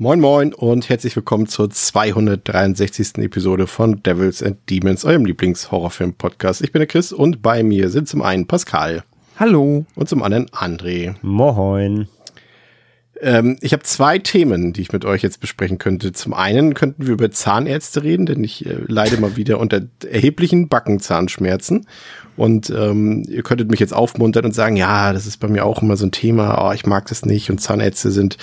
Moin Moin und herzlich willkommen zur 263. Episode von Devils and Demons, eurem Lieblings-Horrorfilm-Podcast. Ich bin der Chris und bei mir sind zum einen Pascal. Hallo. Und zum anderen André. Moin. Ähm, ich habe zwei Themen, die ich mit euch jetzt besprechen könnte. Zum einen könnten wir über Zahnärzte reden, denn ich äh, leide mal wieder unter erheblichen Backenzahnschmerzen. Und ähm, ihr könntet mich jetzt aufmuntern und sagen, ja, das ist bei mir auch immer so ein Thema, oh, ich mag das nicht und Zahnärzte sind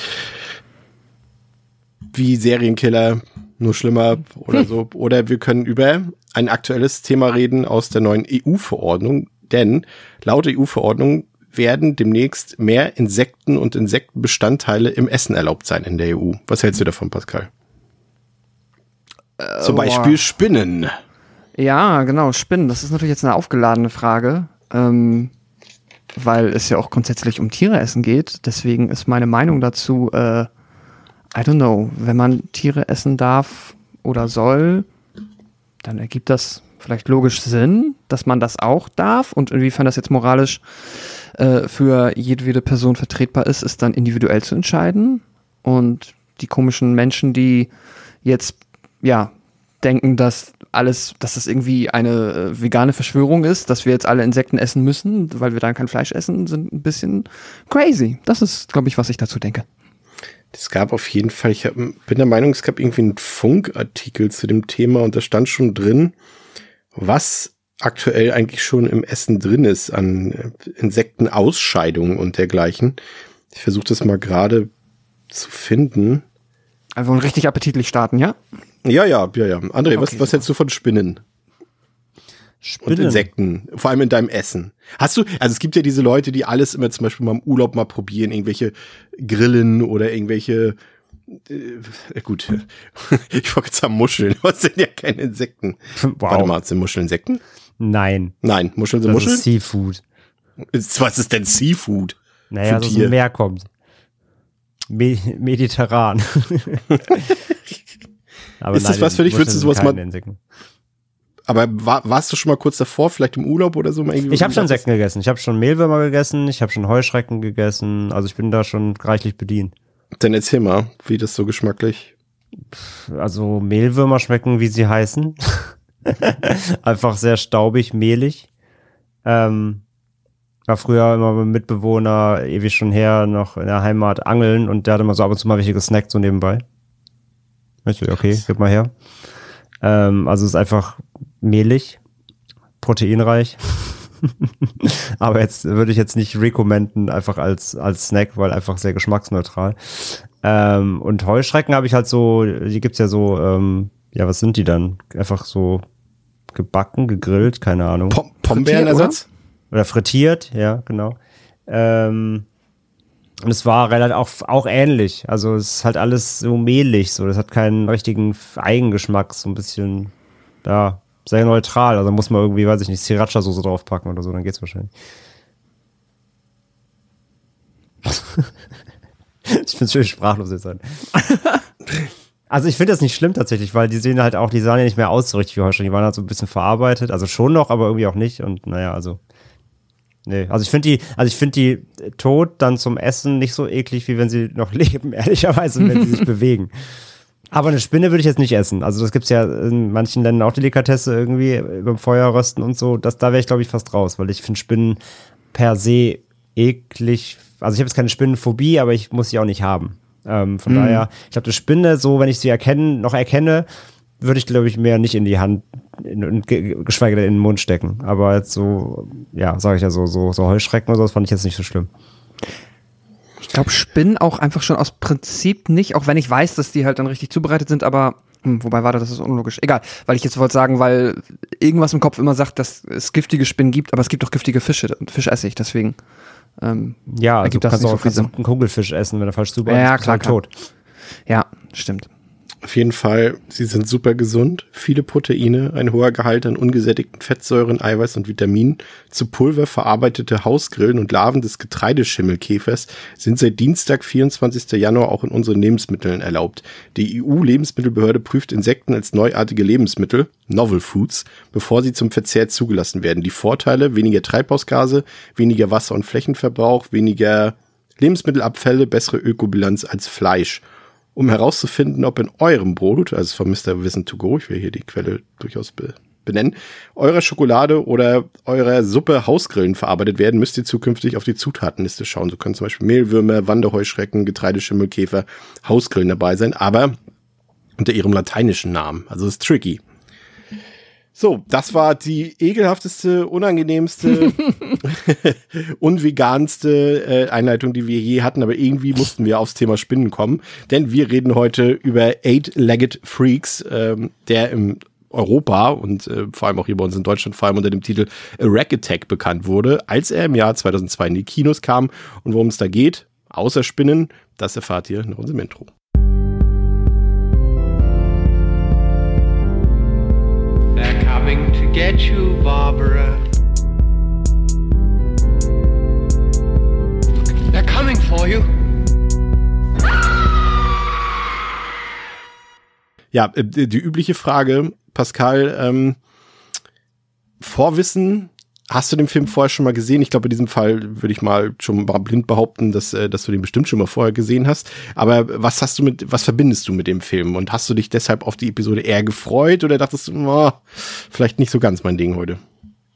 wie Serienkiller, nur schlimmer oder so. Oder wir können über ein aktuelles Thema reden aus der neuen EU-Verordnung, denn laut EU-Verordnung werden demnächst mehr Insekten und Insektenbestandteile im Essen erlaubt sein in der EU. Was hältst du davon, Pascal? Äh, Zum Beispiel boah. Spinnen. Ja, genau, Spinnen. Das ist natürlich jetzt eine aufgeladene Frage, ähm, weil es ja auch grundsätzlich um Tiere essen geht. Deswegen ist meine Meinung dazu, äh, I don't know, wenn man Tiere essen darf oder soll, dann ergibt das vielleicht logisch Sinn, dass man das auch darf und inwiefern das jetzt moralisch äh, für jedwede Person vertretbar ist, ist dann individuell zu entscheiden. Und die komischen Menschen, die jetzt ja denken, dass alles, dass das irgendwie eine äh, vegane Verschwörung ist, dass wir jetzt alle Insekten essen müssen, weil wir dann kein Fleisch essen, sind ein bisschen crazy. Das ist, glaube ich, was ich dazu denke. Es gab auf jeden Fall, ich hab, bin der Meinung, es gab irgendwie einen Funkartikel zu dem Thema und da stand schon drin, was aktuell eigentlich schon im Essen drin ist an äh, Insektenausscheidungen und dergleichen. Ich versuche das mal gerade zu finden. Also richtig appetitlich starten, ja? Ja, ja, ja, ja. André, Okay, was, was hältst du von Spinnen? Und Insekten, vor allem in deinem Essen. Hast du, also es gibt ja diese Leute, die alles immer zum Beispiel mal im Urlaub mal probieren, irgendwelche Grillen oder irgendwelche, äh, gut, ich wollte jetzt sagen Muscheln, aber es sind ja keine Insekten. Wow. Warte mal, sind Muscheln Insekten? Nein, Nein, Muscheln sind das Muscheln? ist Seafood. Was ist denn Seafood? Naja, Für so aus Tier. dem Meer kommt. Me mediterran. Aber Ist das was für dich? Würdest du sowas mal- Insekten? Aber war, warst du schon mal kurz davor, vielleicht im Urlaub oder so? Mal irgendwie Ich habe schon Insekten gegessen. Ich habe schon Mehlwürmer gegessen. Ich habe schon Heuschrecken gegessen. Also ich bin da schon reichlich bedient. Dann erzähl mal, wie das so geschmacklich. Also Mehlwürmer schmecken, wie sie heißen. Einfach sehr staubig, mehlig. Ähm, war früher immer mit Mitbewohner, ewig schon her, noch in der Heimat angeln und der hat immer so ab und zu mal welche gesnackt, so nebenbei. Ich so, okay, gib mal her. Ähm, also es ist einfach mehlig, proteinreich. Aber jetzt würde ich jetzt nicht recommenden, einfach als, als Snack, weil einfach sehr geschmacksneutral. Ähm, und Heuschrecken habe ich halt so, die gibt's ja so, ähm, ja, was sind die dann? Einfach so gebacken, gegrillt, keine Ahnung. Pom Pombeerenersatz? Oder frittiert, ja, genau. Ähm, und es war relativ auch, auch ähnlich. Also es ist halt alles so mehlig, so. Das hat keinen richtigen Eigengeschmack, so ein bisschen, ja, sehr neutral. Also muss man irgendwie, weiß ich nicht, Sriracha-Soße draufpacken oder so, dann geht's wahrscheinlich. ich find's schön sprachlos jetzt sein. Also ich finde das nicht schlimm tatsächlich, weil die sehen halt auch, die sahen ja nicht mehr aus so richtig wie Heuschrecken. Die waren halt so ein bisschen verarbeitet. Also schon noch, aber irgendwie auch nicht. Und naja, also. Nee, also ich finde die, also ich finde die tot dann zum Essen nicht so eklig, wie wenn sie noch leben, ehrlicherweise, wenn sie sich bewegen. Aber eine Spinne würde ich jetzt nicht essen. Also das gibt's ja in manchen Ländern auch Delikatesse irgendwie beim Feuer rösten und so. Das, da wäre ich, glaube ich, fast raus, weil ich finde Spinnen per se eklig. Also ich habe jetzt keine Spinnenphobie, aber ich muss sie auch nicht haben. Ähm, von daher, ich glaube, eine Spinne, so wenn ich sie erkennen, noch erkenne, würde ich, glaube ich, mehr nicht in die Hand, in, in, ge- geschweige denn in den Mund stecken. Aber jetzt so, ja, sage ich ja so, so, so Heuschrecken oder so, das fand ich jetzt nicht so schlimm. Ich glaube, Spinnen auch einfach schon aus Prinzip nicht, auch wenn ich weiß, dass die halt dann richtig zubereitet sind, aber hm, wobei war das, das ist unlogisch. Egal, weil ich jetzt wollte sagen, weil irgendwas im Kopf immer sagt, dass es giftige Spinnen gibt, aber es gibt auch giftige Fische und Fisch esse ich, deswegen. Ähm, Ja, also du das kannst auch so kannst einen Kugelfisch essen, wenn er falsch zubereitet Ja, ist, klar, halt tot. ja, stimmt. Auf jeden Fall, sie sind super gesund, viele Proteine, ein hoher Gehalt an ungesättigten Fettsäuren, Eiweiß und Vitaminen. Zu Pulver verarbeitete Hausgrillen und Larven des Getreideschimmelkäfers sind seit Dienstag, 24. Januar auch in unseren Lebensmitteln erlaubt. Die EU-Lebensmittelbehörde prüft Insekten als neuartige Lebensmittel, Novel Foods, bevor sie zum Verzehr zugelassen werden. Die Vorteile, weniger Treibhausgase, weniger Wasser- und Flächenverbrauch, weniger Lebensmittelabfälle, bessere Ökobilanz als Fleisch um herauszufinden, ob in eurem Brot, also von Mr. Wissen to go, ich will hier die Quelle durchaus be benennen, eurer Schokolade oder eurer Suppe Hausgrillen verarbeitet werden, müsst ihr zukünftig auf die Zutatenliste schauen. So können zum Beispiel Mehlwürmer, Wanderheuschrecken, Getreideschimmelkäfer, Hausgrillen dabei sein, aber unter ihrem lateinischen Namen. Also ist tricky. So, das war die ekelhafteste, unangenehmste, unveganste äh, Einleitung, die wir je hatten, aber irgendwie mussten wir aufs Thema Spinnen kommen, denn wir reden heute über Eight-Legged Freaks, ähm, der im Europa und äh, vor allem auch hier bei uns in Deutschland vor allem unter dem Titel A Rack Attack bekannt wurde, als er im Jahr 2002 in die Kinos kam und worum es da geht, außer Spinnen, das erfahrt ihr in unserem Intro. Get you, Barbara. They're coming for you. Ja, äh, die übliche Frage, Pascal, ähm, Vorwissen Hast du den Film vorher schon mal gesehen? Ich glaube, in diesem Fall würde ich mal schon mal blind behaupten, dass, äh, dass du den bestimmt schon mal vorher gesehen hast. Aber was hast du mit, was verbindest du mit dem Film? Und hast du dich deshalb auf die Episode eher gefreut oder dachtest du, oh, vielleicht nicht so ganz mein Ding heute?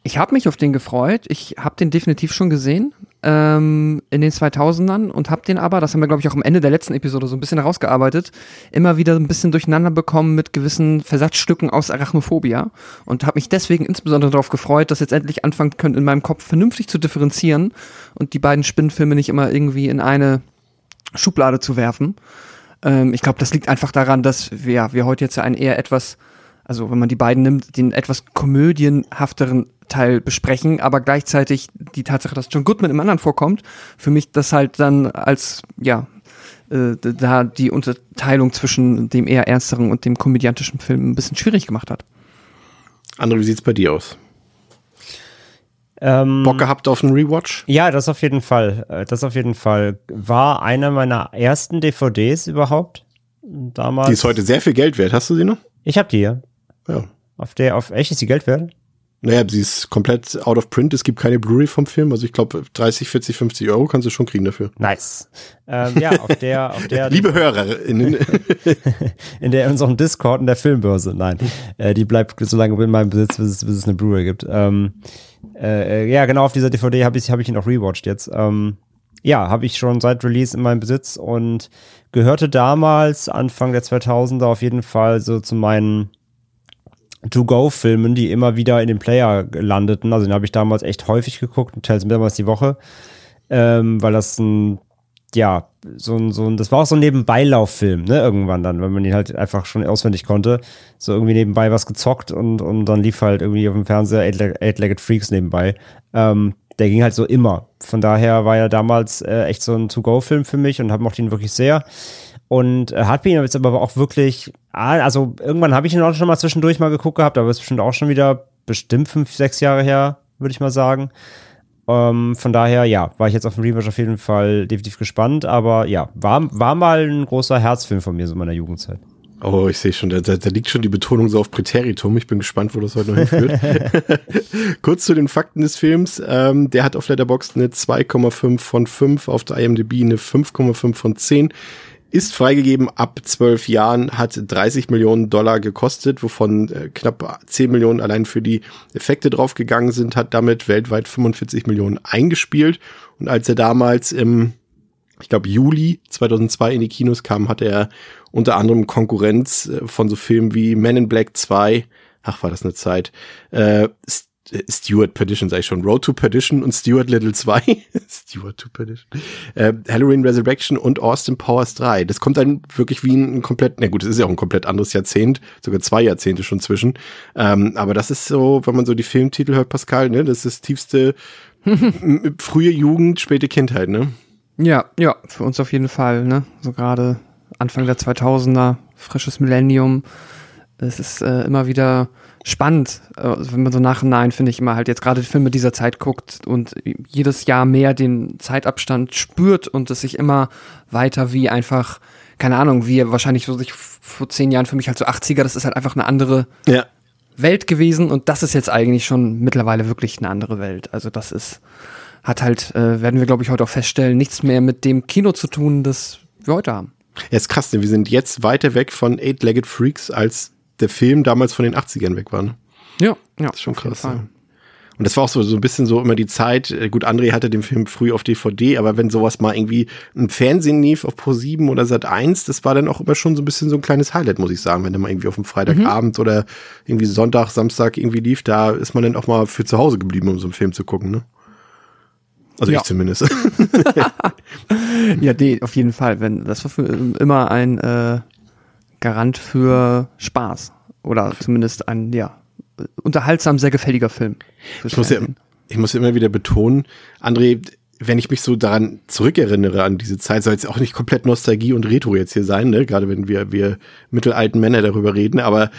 Ich habe mich auf den gefreut. Ich habe den definitiv schon gesehen ähm, in den 2000ern und habe den aber, das haben wir glaube ich auch am Ende der letzten Episode so ein bisschen herausgearbeitet, immer wieder ein bisschen durcheinander bekommen mit gewissen Versatzstücken aus Arachnophobia und habe mich deswegen insbesondere darauf gefreut, dass jetzt endlich anfangen können, in meinem Kopf vernünftig zu differenzieren und die beiden Spinnenfilme nicht immer irgendwie in eine Schublade zu werfen. Ähm, ich glaube, das liegt einfach daran, dass wir, wir heute jetzt ja ein eher etwas also wenn man die beiden nimmt, den etwas komödienhafteren Teil besprechen, aber gleichzeitig die Tatsache, dass John Goodman im anderen vorkommt, für mich das halt dann als, ja, äh, da die Unterteilung zwischen dem eher ernsteren und dem komödiantischen Film ein bisschen schwierig gemacht hat. André, wie sieht's bei dir aus? Ähm, Bock gehabt auf einen Rewatch? Ja, das auf jeden Fall. Äh, das auf jeden Fall. War einer meiner ersten DVDs überhaupt. Damals. Die ist heute sehr viel Geld wert. Hast du sie noch? Ich hab die, ja. Ja. Auf der, auf echt ist die Geld wert? Naja, sie ist komplett out of print. Es gibt keine Blu-ray vom Film. Also ich glaube, 30, 40, 50 Euro kannst du schon kriegen dafür. Nice. Ähm, ja, auf der, auf der. Liebe HörerInnen. in der, in unserem Discord in der Filmbörse. Nein. Äh, die bleibt so lange in meinem Besitz, bis es, bis es eine Blu-ray gibt. Ähm, äh, ja, genau, auf dieser DVD habe ich, hab ich ihn auch rewatcht jetzt. Ähm, ja, habe ich schon seit Release in meinem Besitz und gehörte damals, Anfang der 2000er, auf jeden Fall so zu meinen To-Go-Filmen, die immer wieder in den Player landeten. Also den habe ich damals echt häufig geguckt, teils mehrmals die Woche, ähm, weil das ein, ja, so ein, so ein, das war auch so ein Nebenbeilauffilm, ne, irgendwann dann, wenn man ihn halt einfach schon auswendig konnte. So irgendwie nebenbei was gezockt und, und dann lief halt irgendwie auf dem Fernseher Eight-Legged Freaks nebenbei. Ähm, der ging halt so immer. Von daher war er damals äh, echt so ein To-Go-Film für mich und hab mochte ihn wirklich sehr. Und äh, hat ihn jetzt aber auch wirklich, ah, also irgendwann habe ich ihn auch schon mal zwischendurch mal geguckt gehabt, aber es ist bestimmt auch schon wieder bestimmt fünf, sechs Jahre her, würde ich mal sagen. Ähm, von daher, ja, war ich jetzt auf dem Rewatch auf jeden Fall definitiv gespannt, aber ja, war, war mal ein großer Herzfilm von mir so in meiner Jugendzeit. Oh, ich sehe schon, da, da, liegt schon die Betonung so auf Präteritum. Ich bin gespannt, wo das heute noch hinführt. Kurz zu den Fakten des Films. Ähm, der hat auf Letterboxd eine 2,5 von 5, auf der IMDb eine 5,5 von 10 ist freigegeben. Ab zwölf Jahren, hat 30 Millionen Dollar gekostet, wovon äh, knapp 10 Millionen allein für die Effekte draufgegangen sind, hat damit weltweit 45 Millionen eingespielt. Und als er damals im, ich glaube, Juli 2002 in die Kinos kam, hatte er unter anderem Konkurrenz äh, von so Filmen wie Men in Black 2, ach war das eine Zeit, äh, Stuart Perdition, sag ich schon, Road to Perdition und Stuart Little 2, Stuart to Perdition, äh, Halloween Resurrection und Austin Powers 3. Das kommt dann wirklich wie ein, ein komplett, na gut, das ist ja auch ein komplett anderes Jahrzehnt, sogar zwei Jahrzehnte schon zwischen. Ähm, aber das ist so, wenn man so die Filmtitel hört, Pascal, ne, das ist das tiefste frühe Jugend, späte Kindheit, ne? Ja, ja, für uns auf jeden Fall, ne? So gerade Anfang der 2000er, frisches Millennium. Es ist äh, immer wieder spannend, äh, wenn man so nachhinein, finde ich, immer halt jetzt gerade Filme dieser Zeit guckt und jedes Jahr mehr den Zeitabstand spürt und es sich immer weiter wie einfach, keine Ahnung, wie wahrscheinlich so sich vor zehn Jahren für mich halt so 80er, das ist halt einfach eine andere Ja. Welt gewesen und das ist jetzt eigentlich schon mittlerweile wirklich eine andere Welt. Also das ist, hat halt, äh, werden wir glaube ich heute auch feststellen, nichts mehr mit dem Kino zu tun, das wir heute haben. Ja, ist krass, denn wir sind jetzt weiter weg von Eight-Legged Freaks, als der Film damals von den 80ern weg war. Ne? Ja, ja. Das ist schon krass. Ja. Und das war auch so, so ein bisschen so immer die Zeit. äh, Gut, André hatte den Film früh auf DVD, aber wenn sowas mal irgendwie im Fernsehen lief auf Pro7 oder Sat 1, das war dann auch immer schon so ein bisschen so ein kleines Highlight, muss ich sagen. Wenn der mal irgendwie auf dem Freitagabend oder irgendwie Sonntag, Samstag irgendwie lief, da ist man dann auch mal für zu Hause geblieben, um so einen Film zu gucken, ne? Also Ja. ich zumindest. Ja, nee, auf jeden Fall. Wenn, das war für, immer ein äh, Garant für Spaß. Oder zumindest ein, ja, unterhaltsam, sehr gefälliger Film. Ich muss, ja, ich muss immer wieder betonen, André, wenn ich mich so daran zurückerinnere an diese Zeit, soll jetzt auch nicht komplett Nostalgie und Retro jetzt hier sein, ne? Gerade wenn wir, wir mittelalten Männer darüber reden, aber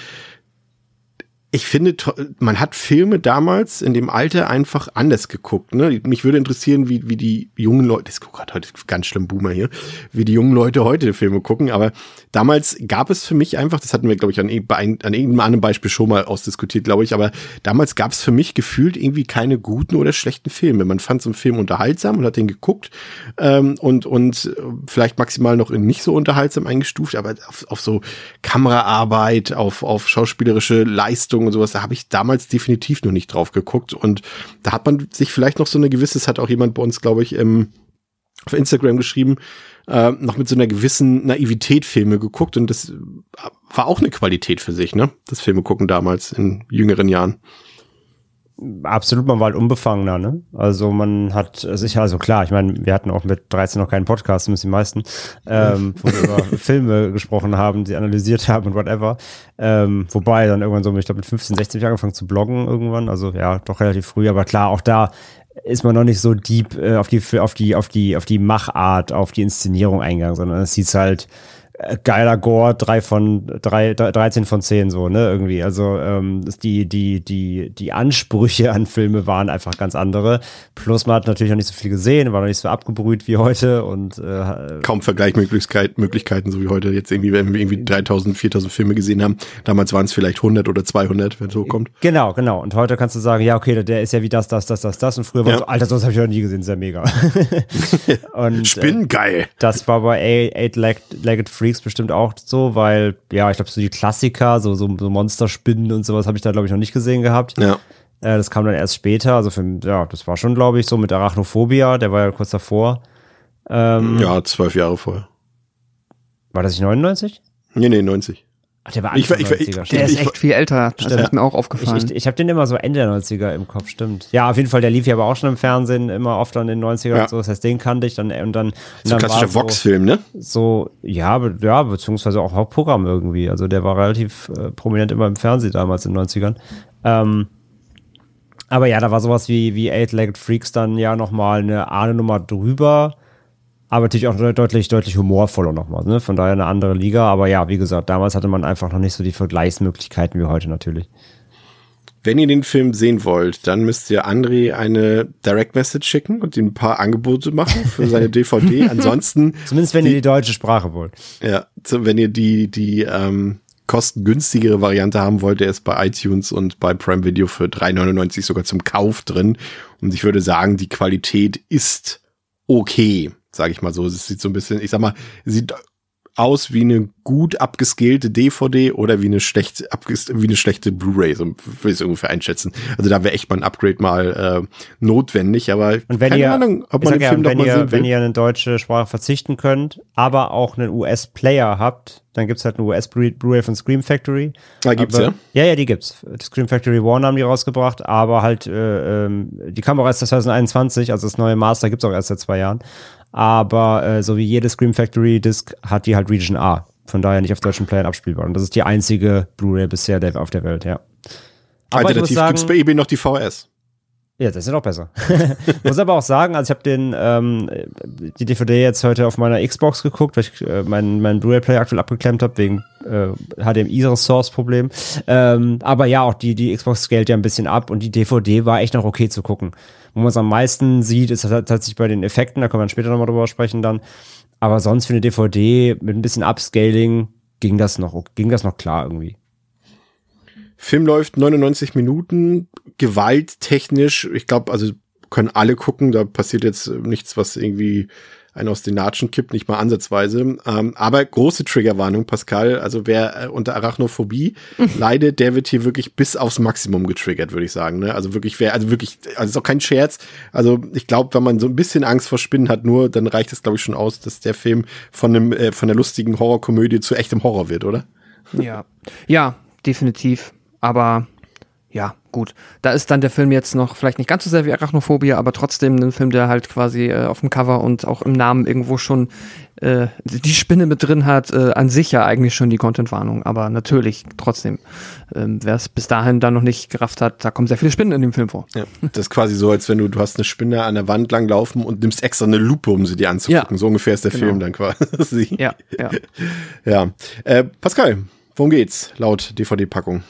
ich finde, man hat Filme damals in dem Alter einfach anders geguckt. Ne? Mich würde interessieren, wie, wie die jungen Leute, das grad heute ganz schlimm Boomer hier, wie die jungen Leute heute Filme gucken. Aber damals gab es für mich einfach, das hatten wir, glaube ich, an, bei ein- an irgendeinem anderen Beispiel schon mal ausdiskutiert, glaube ich, aber damals gab es für mich gefühlt irgendwie keine guten oder schlechten Filme. Man fand so einen Film unterhaltsam und hat den geguckt ähm, und, und äh, vielleicht maximal noch in nicht so unterhaltsam eingestuft, aber auf, auf so Kameraarbeit, auf, auf schauspielerische Leistung und sowas, da habe ich damals definitiv noch nicht drauf geguckt. Und da hat man sich vielleicht noch so eine gewisse, das hat auch jemand bei uns, glaube ich, im, auf Instagram geschrieben, äh, noch mit so einer gewissen Naivität Filme geguckt und das war auch eine Qualität für sich, ne? Das Filme gucken damals in jüngeren Jahren. Absolut, man war halt unbefangener, ne? Also man hat sicher, also klar, ich meine, wir hatten auch mit 13 noch keinen Podcast, zumindest die meisten, ähm, wo wir über Filme gesprochen haben, die analysiert haben und whatever. Ähm, wobei dann irgendwann so, ich glaube mit 15, 16 Jahren angefangen zu bloggen irgendwann, also ja, doch relativ früh, aber klar, auch da ist man noch nicht so deep äh, auf die auf die auf die auf die Machart, auf die Inszenierung eingegangen, sondern es hieß halt geiler Gore, drei von drei, 13 von 10 so, ne, irgendwie. Also ähm, die, die, die, die Ansprüche an Filme waren einfach ganz andere. Plus man hat natürlich noch nicht so viel gesehen, war noch nicht so abgebrüht wie heute und äh, Kaum Vergleichmöglichkeiten, Möglichkeiten, so wie heute jetzt irgendwie, wenn wir irgendwie 3000, 4000 Filme gesehen haben. Damals waren es vielleicht 100 oder 200, wenn es so kommt. genau, genau. Und heute kannst du sagen, ja, okay, der ist ja wie das, das, das, das, das. Und früher war Ja. so, Alter, sowas habe ich noch nie gesehen, sehr mega. und, äh, Spinnen, geil. Das war bei Eight- Eight-Legged Freaks bestimmt auch so, weil, ja, ich glaube, so die Klassiker, so, so, so Monsterspinnen und sowas habe ich da, glaube ich, noch nicht gesehen gehabt. Ja. Äh, das kam dann erst später. Also, für, ja, das war schon, glaube ich, so mit Arachnophobia, der war ja kurz davor. Ähm, Ja, zwölf Jahre vorher. War das nicht 99? Nee, nee, 90. Ach, der war Ich ich 90er, ich- Der ist ich- echt viel älter. Das ist mir auch Ich, aufgefallen. ich, ich habe den immer so Ende der 90er im Kopf, stimmt. Ja, auf jeden Fall, der lief ja aber auch schon im Fernsehen, immer oft an den 90er Ja. und so. Das heißt, den kannte ich dann und dann. Und So ein klassischer Vox-Film, ne? so, ja, be ja, beziehungsweise auch Hauptprogramm irgendwie. Also der war relativ äh, prominent immer im Fernsehen damals in den 90ern. Ähm, aber ja, da war sowas wie, wie Eight-Legged Freaks dann ja nochmal eine Ahne Nummer drüber. Aber natürlich auch de- deutlich, deutlich humorvoller nochmal. Ne? Von daher eine andere Liga. Aber ja, wie gesagt, damals hatte man einfach noch nicht so die Vergleichsmöglichkeiten wie heute natürlich. Wenn ihr den Film sehen wollt, dann müsst ihr André eine Direct Message schicken und ihm ein paar Angebote machen für seine DVD. Ansonsten, Zumindest wenn ihr die deutsche Sprache wollt. ja, wenn ihr die, die ähm, kostengünstigere Variante haben wollt, der ist bei iTunes und bei Prime Video für 3,99 sogar zum Kauf drin. Und ich würde sagen, die Qualität ist okay, sage ich mal so. Es sieht so ein bisschen, ich sag mal, sieht aus wie eine gut abgescalte DVD oder wie eine schlecht wie eine schlechte Blu-ray, so will ich es ungefähr einschätzen. Also da wäre echt mal ein Upgrade mal äh, notwendig, aber Und wenn keine ihr, Ahnung, ob man den Film wenn ihr, wenn ihr eine deutsche Sprache verzichten könnt, aber auch einen US-Player habt, dann gibt's halt eine US-Blu-ray von Scream Factory. Ah, gibt's aber, ja? Ja, ja, die gibt's. Scream Factory One haben die rausgebracht, aber halt, äh, ähm, die Kamera ist 2021, also das neue Master gibt's auch erst seit zwei Jahren. Aber äh, so wie jede Scream Factory Disc hat die halt Region A. Von daher nicht auf deutschen Playern abspielbar. Und das ist die einzige Blu-ray bisher auf der Welt, ja. Aber Alternativ sagen, gibt's bei eBay noch die VS. Ja, das ist ja noch besser. Muss aber auch sagen, also ich habe den ähm, die DVD jetzt heute auf meiner Xbox geguckt, weil ich äh, meinen mein Blu-ray-Player aktuell abgeklemmt habe wegen äh, HDMI-Source-Problem. Ähm, aber ja, auch die, die Xbox scaled ja ein bisschen ab und die DVD war echt noch okay zu gucken. Wo man es am meisten sieht, ist tatsächlich bei den Effekten, da können wir später nochmal drüber sprechen dann. Aber sonst für eine DVD mit ein bisschen Upscaling ging das noch, ging das noch klar irgendwie. Film läuft 99 Minuten, gewalttechnisch, ich glaube, also können alle gucken, da passiert jetzt nichts, was irgendwie einen aus den Natschen kippt, nicht mal ansatzweise. Ähm, aber große Triggerwarnung, Pascal. Also wer äh, unter Arachnophobie leidet, der wird hier wirklich bis aufs Maximum getriggert, würde ich sagen. Ne? Also wirklich, wer, also wirklich, also ist auch kein Scherz. Also ich glaube, wenn man so ein bisschen Angst vor Spinnen hat, nur, dann reicht es, glaube ich, schon aus, dass der Film von einem, äh, von der lustigen Horrorkomödie zu echtem Horror wird, oder? Ja. Ja, definitiv. Aber ja, gut. Da ist dann der Film jetzt noch vielleicht nicht ganz so sehr wie Arachnophobia, aber trotzdem ein Film, der halt quasi äh, auf dem Cover und auch im Namen irgendwo schon äh, die Spinne mit drin hat, äh, an sich ja eigentlich schon die Contentwarnung. Aber natürlich, trotzdem, ähm, wer es bis dahin dann noch nicht gerafft hat, da kommen sehr viele Spinnen in dem Film vor. Ja, das ist quasi so, als wenn du, du hast eine Spinne an der Wand lang laufen und nimmst extra eine Lupe, um sie dir anzugucken. Ja. So ungefähr ist der Genau. Film dann quasi. Ja, ja. Ja. Äh, Pascal, worum geht's laut DVD-Packung?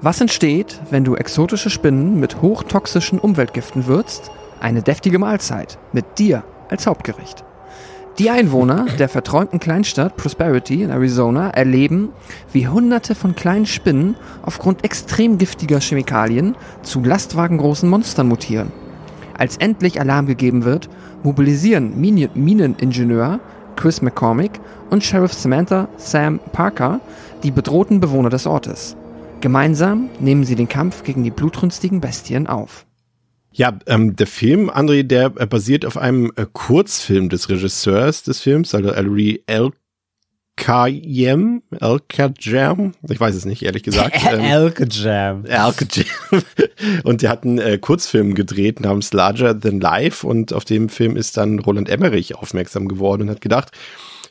Was entsteht, wenn du exotische Spinnen mit hochtoxischen Umweltgiften würzt? Eine deftige Mahlzeit mit dir als Hauptgericht. Die Einwohner der verträumten Kleinstadt Prosperity in Arizona erleben, wie hunderte von kleinen Spinnen aufgrund extrem giftiger Chemikalien zu lastwagengroßen Monstern mutieren. Als endlich Alarm gegeben wird, mobilisieren Mineningenieur Chris McCormick und Sheriff Samantha Sam Parker die bedrohten Bewohner des Ortes. Gemeinsam nehmen sie den Kampf gegen die blutrünstigen Bestien auf. Ja, ähm, der Film, André, der äh, basiert auf einem äh, Kurzfilm des Regisseurs des Films, also Ellery Elkayem, Elkajam, ich weiß es nicht, ehrlich gesagt. Ähm, Elke Jam. Elkajam. Und der hat einen äh, Kurzfilm gedreht namens Larger Than Life und auf dem Film ist dann Roland Emmerich aufmerksam geworden und hat gedacht,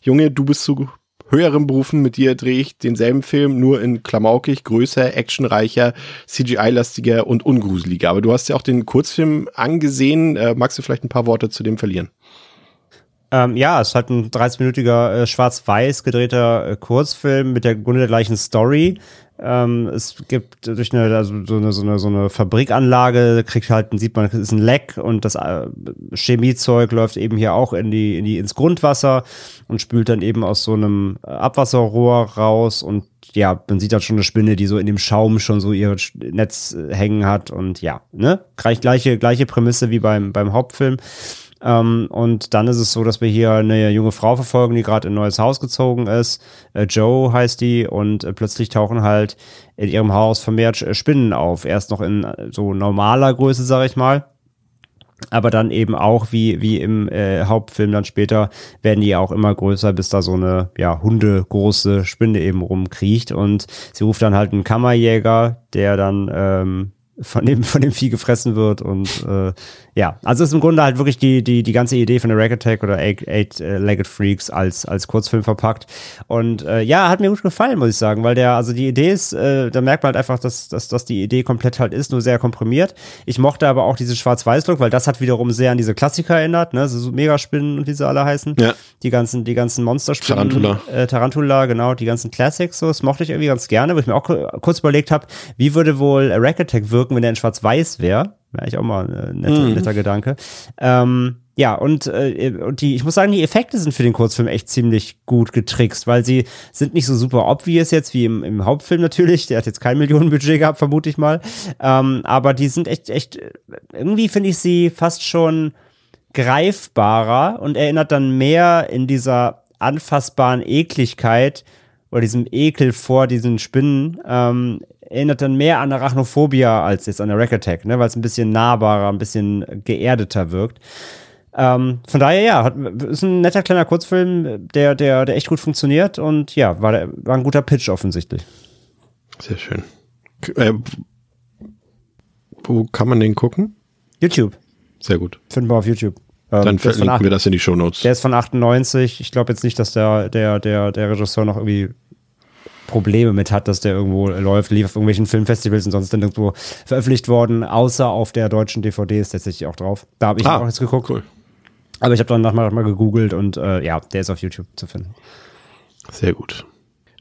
Junge, du bist zu höheren Berufen, mit dir drehe ich denselben Film, nur in klamaukig, größer, actionreicher, CGI-lastiger und ungruseliger. Aber du hast ja auch den Kurzfilm angesehen. Äh, magst du vielleicht ein paar Worte zu dem verlieren? Ähm, ja, es ist halt ein 30-minütiger äh, schwarz-weiß gedrehter äh, Kurzfilm mit der Grunde der gleichen Story. Ähm, es gibt durch eine, also so eine, so eine, so eine Fabrikanlage, kriegt halt, sieht man, es ist ein Leck und das äh, Chemiezeug läuft eben hier auch in die, in die, ins Grundwasser und spült dann eben aus so einem äh, Abwasserrohr raus und ja, man sieht halt schon eine Spinne, die so in dem Schaum schon so ihr Netz äh, hängen hat und ja, ne? Gleich, gleiche, gleiche Prämisse wie beim, beim Hauptfilm. Ähm, und dann ist es so, dass wir hier eine junge Frau verfolgen, die gerade in ein neues Haus gezogen ist. Äh, Joe heißt die und äh, plötzlich tauchen halt in ihrem Haus vermehrt äh, Spinnen auf. Erst noch in äh, so normaler Größe, sag ich mal. Aber dann eben auch, wie, wie im äh, Hauptfilm dann später, werden die auch immer größer, bis da so eine, ja, hundegroße Spinne eben rumkriecht. Und sie ruft dann halt einen Kammerjäger, der dann ähm, von dem, von dem Vieh gefressen wird und äh, ja, also ist im Grunde halt wirklich die, die, die ganze Idee von der Rack Attack oder Eight- Eight-Legged Freaks als, als Kurzfilm verpackt. Und äh, ja, hat mir gut gefallen, muss ich sagen, weil der, also die Idee ist, äh, da merkt man halt einfach, dass, dass, dass die Idee komplett halt ist, nur sehr komprimiert. Ich mochte aber auch diesen Schwarz-Weiß-Look, weil das hat wiederum sehr an diese Klassiker erinnert, ne, so Megaspinnen und wie sie alle heißen. Ja. Die ganzen, die ganzen Monsterspinnen. Tarantula. Äh, Tarantula, genau, die ganzen Classics, so, das mochte ich irgendwie ganz gerne, wo ich mir auch ku- kurz überlegt habe, wie würde wohl Rack Attack wirken, wenn der in Schwarz-Weiß wäre. Wäre ich auch mal ein netter, netter Gedanke. Ähm, ja, und, äh, und die, ich muss sagen, die Effekte sind für den Kurzfilm echt ziemlich gut getrickst, weil sie sind nicht so super obvious jetzt wie im, im Hauptfilm natürlich. Der hat jetzt kein Millionenbudget gehabt, vermute ich mal. Ähm, aber die sind echt, echt, irgendwie finde ich sie fast schon greifbarer und erinnert dann mehr in dieser anfassbaren Ekligkeit oder diesem Ekel vor diesen Spinnen, ähm, erinnert dann mehr an Arachnophobia als jetzt an der Rack Attack, ne, weil es ein bisschen nahbarer, ein bisschen geerdeter wirkt. Ähm, von daher, ja, hat, ist ein netter kleiner Kurzfilm, der, der, der echt gut funktioniert und ja, war, der, war ein guter Pitch offensichtlich. Sehr schön. Äh, wo kann man den gucken? YouTube, Sehr gut. finden wir auf YouTube. Ähm, Dann verlinken wir das in die Shownotes. Der ist von 98. Ich glaube jetzt nicht, dass der, der, der, der Regisseur noch irgendwie Probleme mit hat, dass der irgendwo läuft, lief auf irgendwelchen Filmfestivals und sonst dann irgendwo veröffentlicht worden, außer auf der deutschen DVD ist tatsächlich auch drauf. Da habe ich Ah, auch jetzt geguckt. Cool. Aber ich habe dann nochmal mal gegoogelt und äh, ja, der ist auf YouTube zu finden. Sehr gut.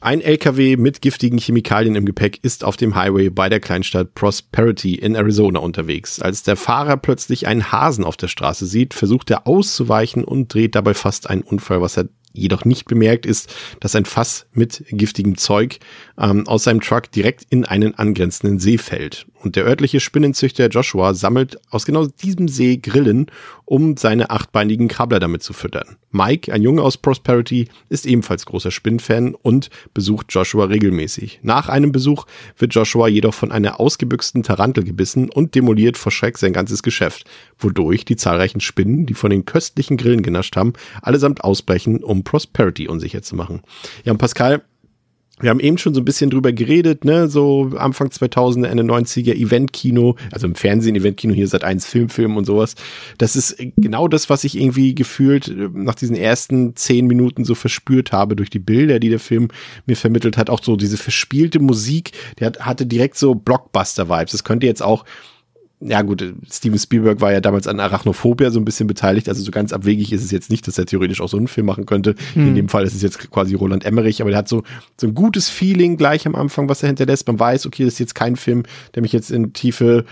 Ein LKW mit giftigen Chemikalien im Gepäck ist auf dem Highway bei der Kleinstadt Prosperity in Arizona unterwegs. Als der Fahrer plötzlich einen Hasen auf der Straße sieht, versucht er auszuweichen und dreht dabei fast einen Unfall. Was er jedoch nicht bemerkt, ist, dass ein Fass mit giftigem Zeug ähm, aus seinem Truck direkt in einen angrenzenden See fällt. Und der örtliche Spinnenzüchter Joshua sammelt aus genau diesem See Grillen, um seine achtbeinigen Krabbler damit zu füttern. Mike, ein Junge aus Prosperity, ist ebenfalls großer Spinnenfan und besucht Joshua regelmäßig. Nach einem Besuch wird Joshua jedoch von einer ausgebüxten Tarantel gebissen und demoliert vor Schreck sein ganzes Geschäft, wodurch die zahlreichen Spinnen, die von den köstlichen Grillen genascht haben, allesamt ausbrechen, um Prosperity unsicher zu machen. Ja, und Pascal, wir haben eben schon so ein bisschen drüber geredet, ne, so Anfang 2000er, Ende 90er Eventkino, also im Fernsehen Eventkino, hier seit eins Filmfilm und sowas. Das ist genau das, was ich irgendwie gefühlt äh, nach diesen ersten zehn Minuten so verspürt habe durch die Bilder, die der Film mir vermittelt hat. Auch so diese verspielte Musik, der hat, hatte direkt so Blockbuster-Vibes. Das könnte jetzt auch ja gut, Steven Spielberg war ja damals an Arachnophobia so ein bisschen beteiligt, also so ganz abwegig ist es jetzt nicht, dass er theoretisch auch so einen Film machen könnte. In dem Fall ist es jetzt quasi Roland Emmerich, aber der hat so, so ein gutes Feeling gleich am Anfang, was er hinterlässt. Man weiß, okay, das ist jetzt kein Film, der mich jetzt in tiefe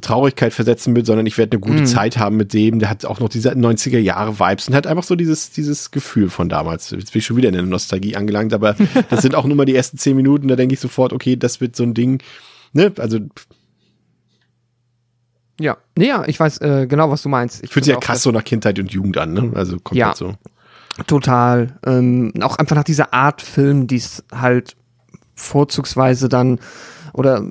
Traurigkeit versetzen wird, sondern ich werde eine gute Zeit haben mit dem. Der hat auch noch diese 90er Jahre Vibes und hat einfach so dieses, dieses Gefühl von damals. Jetzt bin ich schon wieder in der Nostalgie angelangt, aber das sind auch nur mal die ersten zehn Minuten, da denke ich sofort, okay, das wird so ein Ding, ne, also Ja, ja, ich weiß äh, genau, was du meinst. Ich Fühlt sich ja krass so nach Kindheit und Jugend an, ne? Also komplett Ja. so. Total. Ähm, auch einfach nach dieser Art Film, die es halt vorzugsweise dann oder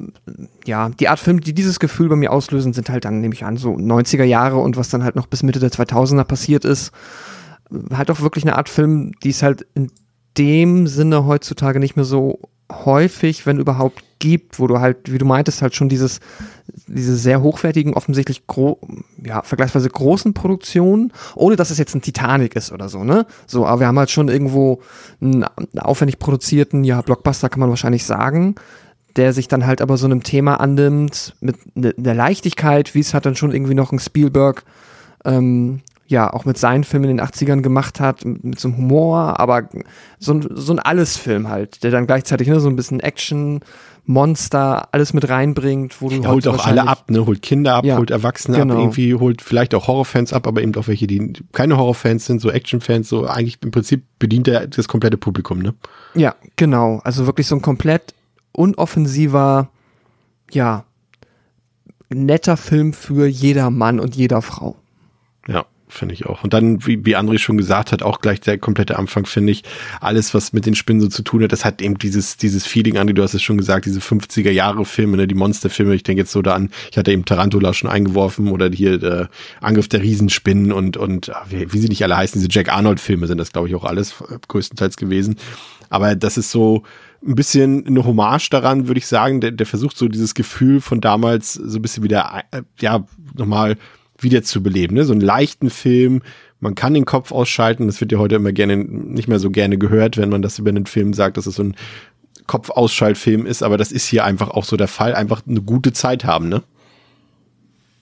ja, die Art Film, die dieses Gefühl bei mir auslösen, sind halt dann, nehme ich an, so 90er Jahre und was dann halt noch bis Mitte der 2000er passiert ist. Halt auch wirklich eine Art Film, die es halt in dem Sinne heutzutage nicht mehr so häufig, wenn überhaupt, gibt, wo du halt, wie du meintest, halt schon dieses, diese sehr hochwertigen, offensichtlich gro ja, vergleichsweise großen Produktionen, ohne dass es jetzt ein Titanic ist oder so, ne? So, aber wir haben halt schon irgendwo einen, aufwendig produzierten, ja, Blockbuster kann man wahrscheinlich sagen, der sich dann halt aber so einem Thema annimmt, mit ne- einer Leichtigkeit, wie es halt dann schon irgendwie noch ein Spielberg, ähm, ja, auch mit seinen Filmen in den 80ern gemacht hat, mit, mit so einem Humor, aber so ein, so ein Alles-Film halt, der dann gleichzeitig ne, so ein bisschen Action, Monster, alles mit reinbringt, wo du Er holt auch alle ab, ne? Holt Kinder ab, Ja, holt Erwachsene genau. ab, irgendwie holt vielleicht auch Horrorfans ab, aber eben auch welche, die keine Horrorfans sind, so Actionfans, so eigentlich im Prinzip bedient er das komplette Publikum, ne? Ja, genau. Also wirklich so ein komplett unoffensiver, ja, netter Film für jeder Mann und jeder Frau. Ja, finde ich auch. Und dann, wie, wie André schon gesagt hat, auch gleich der komplette Anfang, finde ich, alles, was mit den Spinnen so zu tun hat, das hat eben dieses, dieses Feeling, André, du hast es schon gesagt, diese 50er Jahre Filme, ne, die Monsterfilme, ich denke jetzt so da an, ich hatte eben Tarantula schon eingeworfen oder hier der Angriff der Riesenspinnen und, und ah, wie, wie sie nicht alle heißen, diese Jack Arnold Filme sind das, glaube ich, auch alles äh, größtenteils gewesen. Aber das ist so, ein bisschen eine Hommage daran, würde ich sagen. Der, der versucht so dieses Gefühl von damals so ein bisschen wieder, äh, ja, nochmal wieder zu beleben. Ne? So einen leichten Film. Man kann den Kopf ausschalten. Das wird ja heute immer gerne, nicht mehr so gerne gehört, wenn man das über einen Film sagt, dass es so ein Kopfausschaltfilm ist. Aber das ist hier einfach auch so der Fall. Einfach eine gute Zeit haben, ne?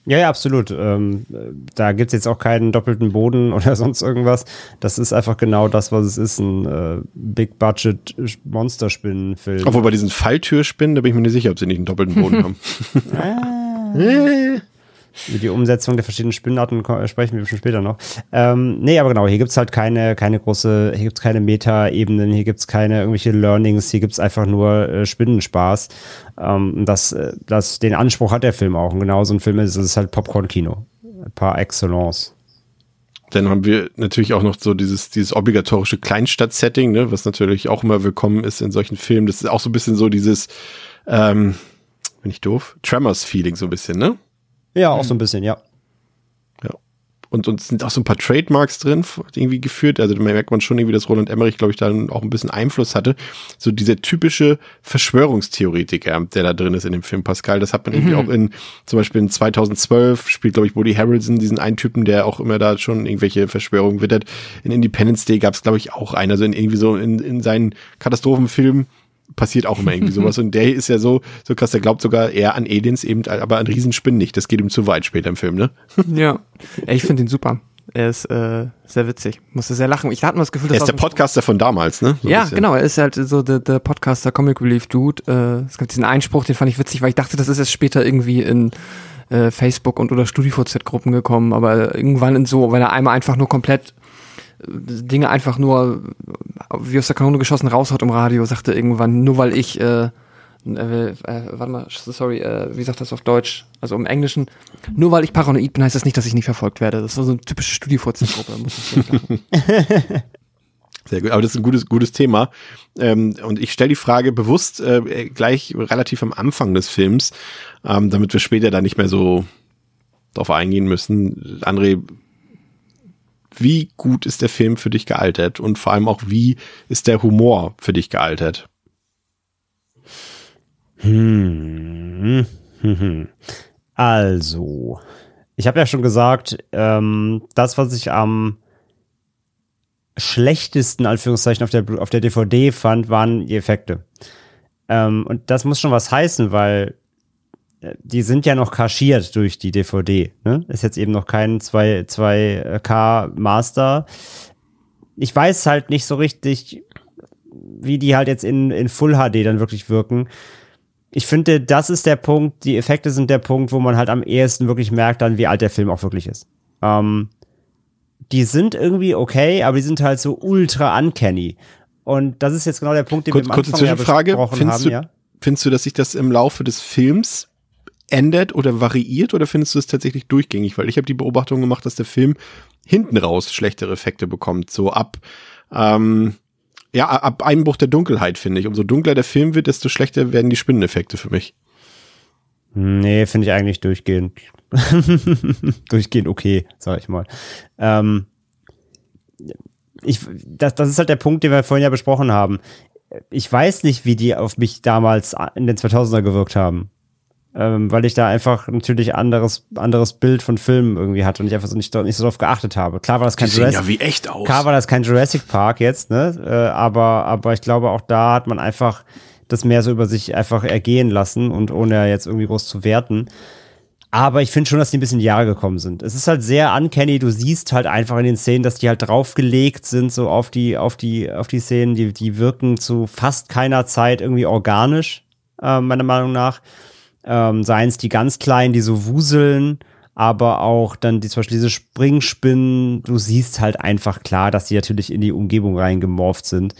Ja, ja, absolut. Ähm, da gibt's jetzt auch keinen doppelten Boden oder sonst irgendwas. Das ist einfach genau das, was es ist. Ein äh, Big-Budget-Monsterspinnenfilm. Obwohl bei diesen Falltürspinnen, da bin ich mir nicht sicher, ob sie nicht einen doppelten Boden haben. Über die Umsetzung der verschiedenen Spinnarten ko- sprechen wir bestimmt später noch. Ähm, nee, aber genau, hier gibt's halt keine, keine große, hier gibt's keine Meta-Ebenen, hier gibt's keine irgendwelche Learnings, hier gibt's einfach nur äh, Spinnenspaß. Ähm, das, äh, das, den Anspruch hat der Film auch. Und genau so ein Film ist, es halt Popcorn-Kino. Par excellence. Dann haben wir natürlich auch noch so dieses, dieses obligatorische Kleinstadt-Setting, ne, was natürlich auch immer willkommen ist in solchen Filmen. Das ist auch so ein bisschen so dieses, ähm, bin ich doof? Tremors-Feeling so ein bisschen, ne? Ja, auch so ein bisschen, ja. und, und es sind auch so ein paar Trademarks drin, irgendwie geführt. Also da merkt man schon irgendwie, dass Roland Emmerich, glaube ich, da auch ein bisschen Einfluss hatte. So dieser typische Verschwörungstheoretiker, der da drin ist in dem Film Pascal. Das hat man irgendwie Mhm. auch in, zum Beispiel in 2012 spielt, glaube ich, Woody Harrelson, diesen einen Typen, der auch immer da schon irgendwelche Verschwörungen wittert. In Independence Day gab es, glaube ich, auch einen. Also in irgendwie so in, in seinen Katastrophenfilmen passiert auch immer irgendwie sowas. Und der ist ja so, so krass, der glaubt sogar eher an Aliens eben, aber an Riesenspinnen nicht. Das geht ihm zu weit später im Film, ne? Ja. Ich finde ihn super. Er ist äh, sehr witzig. Musste sehr lachen. Ich hatte mal das Gefühl, Er das ist der Podcaster von damals, ne? So ja, bisschen. genau. Er ist halt so der, der Podcaster Comic Relief Dude. Äh, es gibt diesen Einspruch, den fand ich witzig, weil ich dachte, das ist jetzt später irgendwie in äh, Facebook und oder StudiVZ-Gruppen gekommen, aber irgendwann in so, weil er einmal einfach nur komplett Dinge einfach nur äh, wie aus der Kanone geschossen raushaut im Radio, sagte irgendwann, nur weil ich äh, äh, äh, warte mal, sorry, äh, wie sagt das auf Deutsch? Also im Englischen, nur weil ich paranoid bin, heißt das nicht, dass ich nicht verfolgt werde. Das war so eine typische StudiVZ-Gruppe, da muss ich so lachen. Sehr gut, aber das ist ein gutes, gutes Thema. Ähm, und ich stelle die Frage bewusst äh, gleich relativ am Anfang des Films, ähm, damit wir später da nicht mehr so drauf eingehen müssen. André, wie gut ist der Film für dich gealtert? Und vor allem auch, wie ist der Humor für dich gealtert? Hm. Also, ich habe ja schon gesagt, ähm, das, was ich am schlechtesten, Anführungszeichen, auf der, auf der DVD fand, waren die Effekte. Ähm, und das muss schon was heißen, weil die sind ja noch kaschiert durch die DVD. Ne? Ist jetzt eben noch kein 2, 2K Master. Ich weiß halt nicht so richtig, wie die halt jetzt in, in Full HD dann wirklich wirken. Ich finde, das ist der Punkt, die Effekte sind der Punkt, wo man halt am ehesten wirklich merkt dann, wie alt der Film auch wirklich ist. Ähm, die sind irgendwie okay, aber die sind halt so ultra uncanny. Und das ist jetzt genau der Punkt, den Kurz, wir am kurze Anfang ja Zwischenfrage. besprochen Findest haben. du, ja? findest du, dass sich das im Laufe des Films ändert oder variiert oder findest du es tatsächlich durchgängig? Weil ich habe die Beobachtung gemacht, dass der Film hinten raus schlechtere Effekte bekommt. So ab, ähm, ja, ab Einbruch der Dunkelheit, finde ich. Umso dunkler der Film wird, desto schlechter werden die Spinneneffekte für mich. Nee, finde ich eigentlich durchgehend. durchgehend okay, sag ich mal. Ähm, ich, das, das ist halt der Punkt, den wir vorhin ja besprochen haben. Ich weiß nicht, wie die auf mich damals in den 2000er gewirkt haben. Ähm, weil ich da einfach natürlich anderes, anderes Bild von Filmen irgendwie hatte und ich einfach so nicht, nicht so drauf geachtet habe. Klar war das kein Jurassic, ja wie echt aus. Klar war das kein Jurassic Park jetzt, ne? Äh, aber, aber ich glaube, auch da hat man einfach das mehr so über sich einfach ergehen lassen und ohne jetzt irgendwie groß zu werten. Aber ich finde schon, dass die ein bisschen Jahre gekommen sind. Es ist halt sehr uncanny. Du siehst halt einfach in den Szenen, dass die halt draufgelegt sind, so auf die, auf die, auf die Szenen. Die, die wirken zu fast keiner Zeit irgendwie organisch, äh, meiner Meinung nach. Ähm, Seien es die ganz kleinen, die so wuseln, aber auch dann die, zum Beispiel diese Springspinnen. Du siehst halt einfach klar, dass die natürlich in die Umgebung reingemorpht sind.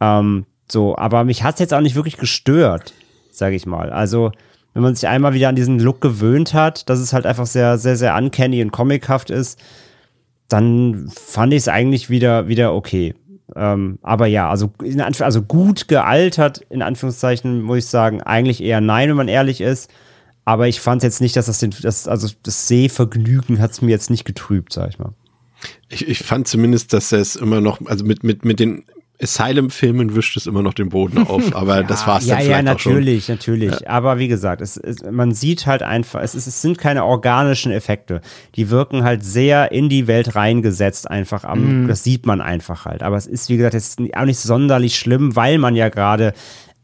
Ähm, so, aber mich hat's jetzt auch nicht wirklich gestört, sage ich mal. Also, wenn man sich einmal wieder an diesen Look gewöhnt hat, dass es halt einfach sehr, sehr, sehr uncanny und comichaft ist, dann fand ich es eigentlich wieder, wieder okay. Ähm, aber ja, also, also gut gealtert, in Anführungszeichen, muss ich sagen, eigentlich eher nein, wenn man ehrlich ist. Aber ich fand jetzt nicht, dass das den, das, also das Sehvergnügen hat's mir jetzt nicht getrübt, sag ich mal. Ich, ich fand zumindest, dass er es immer noch, also mit, mit, mit den Asylum-Filmen wischt es immer noch den Boden auf, aber das war's ja, dann ja, vielleicht auch schon. natürlich, natürlich. Aber wie gesagt, es, es, man sieht halt einfach, es, es sind keine organischen Effekte. Die wirken halt sehr in die Welt reingesetzt einfach am, das sieht man einfach halt. Aber es ist, wie gesagt, es ist auch nicht sonderlich schlimm, weil man ja gerade,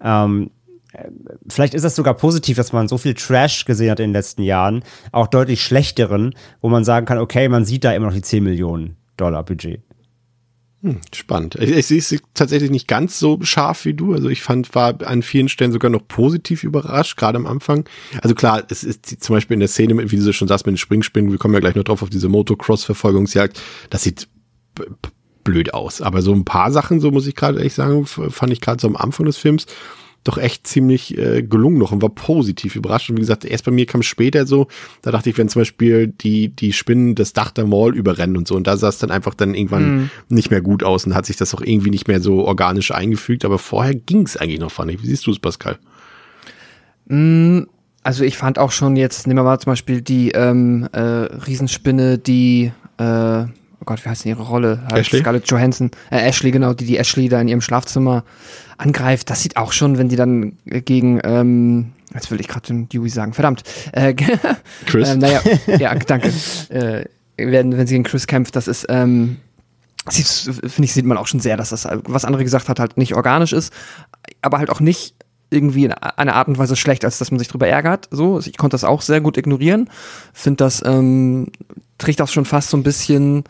ähm, äh, vielleicht ist das sogar positiv, dass man so viel Trash gesehen hat in den letzten Jahren, auch deutlich schlechteren, wo man sagen kann, okay, man sieht da immer noch die 10 Millionen Dollar Budget. Spannend. Ich, ich sehe es tatsächlich nicht ganz so scharf wie du. Also ich fand, war an vielen Stellen sogar noch positiv überrascht, gerade am Anfang. Also klar, es ist zum Beispiel in der Szene, wie du schon sagst, mit den Springspinnen, wir kommen ja gleich noch drauf auf diese Motocross-Verfolgungsjagd, das sieht blöd aus. Aber so ein paar Sachen, so muss ich gerade ehrlich sagen, fand ich gerade so am Anfang des Films doch echt ziemlich äh, gelungen noch und war positiv überrascht. Und wie gesagt, erst bei mir kam es später so, da dachte ich, wenn zum Beispiel die, die Spinnen das Dach der Mall überrennen und so, und da sah es dann einfach dann irgendwann nicht mehr gut aus und hat sich das auch irgendwie nicht mehr so organisch eingefügt. Aber vorher ging es eigentlich noch, fand ich. Wie siehst du es, Pascal? Also ich fand auch schon jetzt, nehmen wir mal zum Beispiel die ähm, äh, Riesenspinne, die äh, oh Gott, wie heißt denn ihre Rolle? Halt Ashley? Scarlett Johansson, äh, Ashley, genau, die die Ashley da in ihrem Schlafzimmer angreift. Das sieht auch schon, wenn die dann gegen, ähm, jetzt will ich gerade den Dewey sagen, verdammt, äh, Chris? ähm, naja, ja, danke. Äh, wenn, wenn sie gegen Chris kämpft, das ist, ähm, sieht- finde ich, sieht man auch schon sehr, dass das, was andere gesagt hat, halt nicht organisch ist, aber halt auch nicht irgendwie in einer Art und Weise schlecht, als dass man sich drüber ärgert. So, ich konnte das auch sehr gut ignorieren. Finde das ähm, trägt auch schon fast so ein bisschen,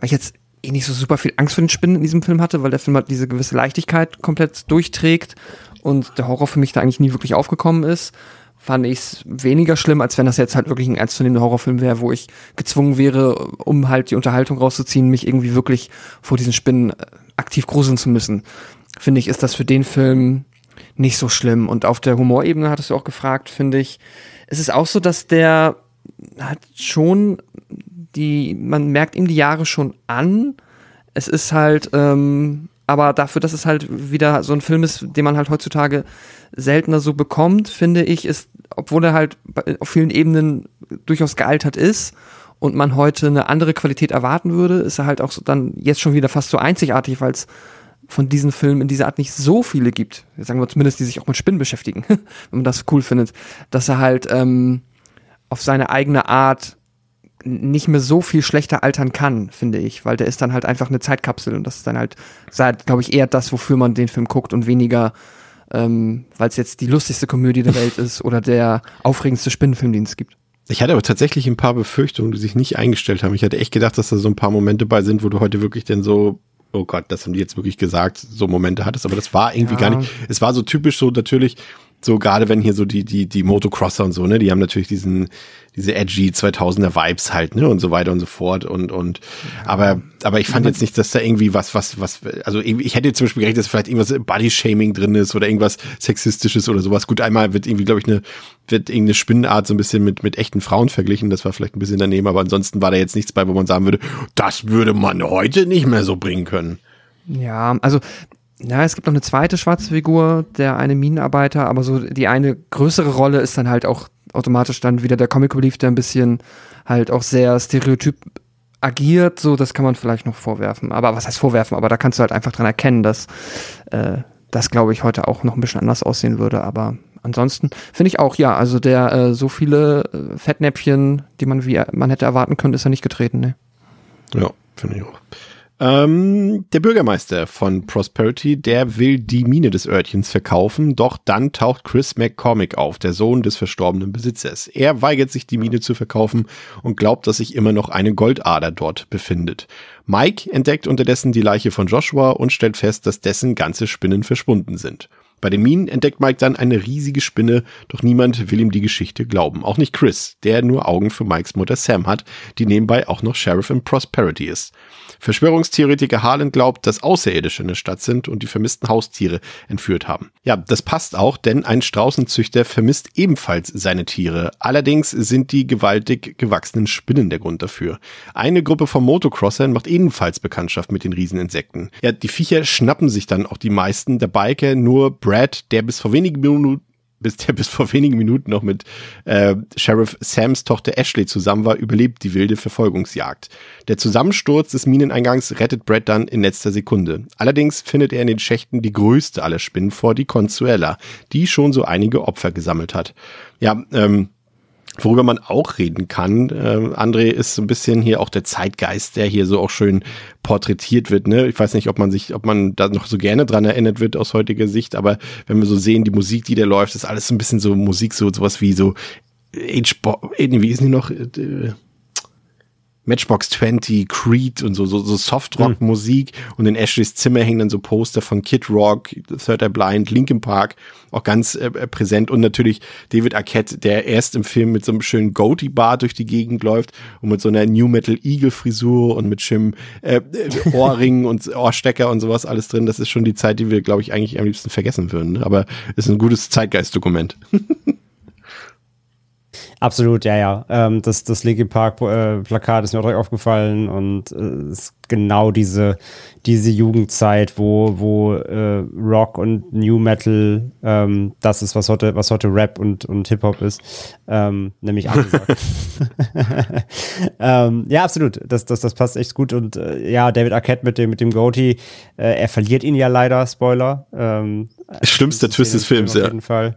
weil ich jetzt eh nicht so super viel Angst vor den Spinnen in diesem Film hatte, weil der Film halt diese gewisse Leichtigkeit komplett durchträgt und der Horror für mich da eigentlich nie wirklich aufgekommen ist. Fand ich es weniger schlimm, als wenn das jetzt halt wirklich ein ernstzunehmender Horrorfilm wäre, wo ich gezwungen wäre, um halt die Unterhaltung rauszuziehen, mich irgendwie wirklich vor diesen Spinnen äh, aktiv gruseln zu müssen. Finde ich, ist das für den Film nicht so schlimm. Und auf der Humorebene hattest du auch gefragt, finde ich, es ist auch so, dass der hat schon die, man merkt ihm die Jahre schon an. Es ist halt, ähm, aber dafür, dass es halt wieder so ein Film ist, den man halt heutzutage seltener so bekommt, finde ich, ist, obwohl er halt auf vielen Ebenen durchaus gealtert ist und man heute eine andere Qualität erwarten würde, ist er halt auch so dann jetzt schon wieder fast so einzigartig, weil es von diesen Filmen in dieser Art nicht so viele gibt. Sagen wir zumindest, die sich auch mit Spinnen beschäftigen, wenn man das cool findet, dass er halt ähm, auf seine eigene Art nicht mehr so viel schlechter altern kann, finde ich, weil der ist dann halt einfach eine Zeitkapsel und das ist dann halt, glaube ich, eher das, wofür man den Film guckt und weniger, ähm, weil es jetzt die lustigste Komödie der Welt ist oder der aufregendste Spinnenfilm, den es gibt. Ich hatte aber tatsächlich ein paar Befürchtungen, die sich nicht eingestellt haben. Ich hatte echt gedacht, dass da so ein paar Momente bei sind, wo du heute wirklich denn so, oh Gott, das haben die jetzt wirklich gesagt, so Momente hattest, aber das war irgendwie Ja. gar nicht. Es war so typisch so natürlich, so gerade wenn hier so die, die, die Motocrosser und so, ne, die haben natürlich diesen, diese edgy 2000er Vibes halt, ne, und so weiter und so fort und, und, aber, aber ich fand jetzt nicht, dass da irgendwie was, was, was, also ich hätte jetzt zum Beispiel gerechnet, dass vielleicht irgendwas Body-Shaming drin ist oder irgendwas Sexistisches oder sowas. Gut, einmal wird irgendwie, glaube ich, eine, wird irgendeine Spinnenart so ein bisschen mit, mit echten Frauen verglichen. Das war vielleicht ein bisschen daneben, aber ansonsten war da jetzt nichts bei, wo man sagen würde, das würde man heute nicht mehr so bringen können. Ja, also, ja, es gibt noch eine zweite schwarze Figur, der eine Minenarbeiter, aber so die eine größere Rolle ist dann halt auch automatisch dann wieder der Comic Relief, der ein bisschen halt auch sehr stereotyp agiert, so das kann man vielleicht noch vorwerfen. Aber was heißt vorwerfen? Aber da kannst du halt einfach dran erkennen, dass äh, das, glaube ich, heute auch noch ein bisschen anders aussehen würde. Aber ansonsten finde ich auch, ja, also der äh, so viele äh, Fettnäpfchen, die man wie man hätte erwarten können, ist er nicht getreten, ne? Ja, finde ich auch. Ähm, der Bürgermeister von Prosperity, der will die Mine des Örtchens verkaufen, doch dann taucht Chris McCormick auf, der Sohn des verstorbenen Besitzers. Er weigert sich, die Mine zu verkaufen und glaubt, dass sich immer noch eine Goldader dort befindet. Mike entdeckt unterdessen die Leiche von Joshua und stellt fest, dass dessen ganze Spinnen verschwunden sind. Bei den Minen entdeckt Mike dann eine riesige Spinne, doch niemand will ihm die Geschichte glauben. Auch nicht Chris, der nur Augen für Mikes Mutter Sam hat, die nebenbei auch noch Sheriff in Prosperity ist. Verschwörungstheoretiker Harlan glaubt, dass Außerirdische in der Stadt sind und die vermissten Haustiere entführt haben. Ja, das passt auch, denn ein Straußenzüchter vermisst ebenfalls seine Tiere. Allerdings sind die gewaltig gewachsenen Spinnen der Grund dafür. Eine Gruppe von Motocrossern macht ebenfalls Bekanntschaft mit den Rieseninsekten. Ja, die Viecher schnappen sich dann auch die meisten. Der Biker nur der bis vor wenigen Minuten bis der bis vor wenigen Minuten noch mit äh, Sheriff Sams Tochter Ashley zusammen war, überlebt die wilde Verfolgungsjagd. Der Zusammensturz des Mineneingangs rettet Brad dann in letzter Sekunde. Allerdings findet er in den Schächten die größte aller Spinnen vor, die Consuela, die schon so einige Opfer gesammelt hat. Ja, ähm, Worüber man auch reden kann, äh, André, ist so ein bisschen hier auch der Zeitgeist, der hier so auch schön porträtiert wird. Ne? Ich weiß nicht, ob man sich, ob man da noch so gerne dran erinnert wird aus heutiger Sicht, aber wenn wir so sehen, die Musik, die da läuft, ist alles so ein bisschen so Musik, so sowas wie so äh, nee, wie ist die noch? Äh, Matchbox 20, Creed und so, so, so Soft-Rock-Musik und in Ashleys Zimmer hängen dann so Poster von Kid Rock, Third Eye Blind, Linkin Park, auch ganz äh, präsent und natürlich David Arquette, der erst im Film mit so einem schönen Goatee-Bar durch die Gegend läuft und mit so einer New Metal Eagle-Frisur und mit schönem äh, äh, Ohrring und Ohrstecker und sowas alles drin. Das ist schon die Zeit, die wir, glaube ich, eigentlich am liebsten vergessen würden. Ne? Aber ist ein gutes Zeitgeistdokument. Absolut, ja, ja. Ähm, das, das Linkin Park äh, Plakat ist mir auch direkt aufgefallen und äh, ist genau diese, diese Jugendzeit, wo, wo äh, Rock und New Metal ähm, das ist, was heute, was heute Rap und, und Hip-Hop ist. Ähm, nämlich angesagt. ähm, ja, absolut. Das, das, das passt echt gut. Und äh, ja, David Arquette mit dem, mit dem Goatee, äh, er verliert ihn ja leider, Spoiler. Ähm, Schlimmster Twist des Films, auf ja. jeden Fall.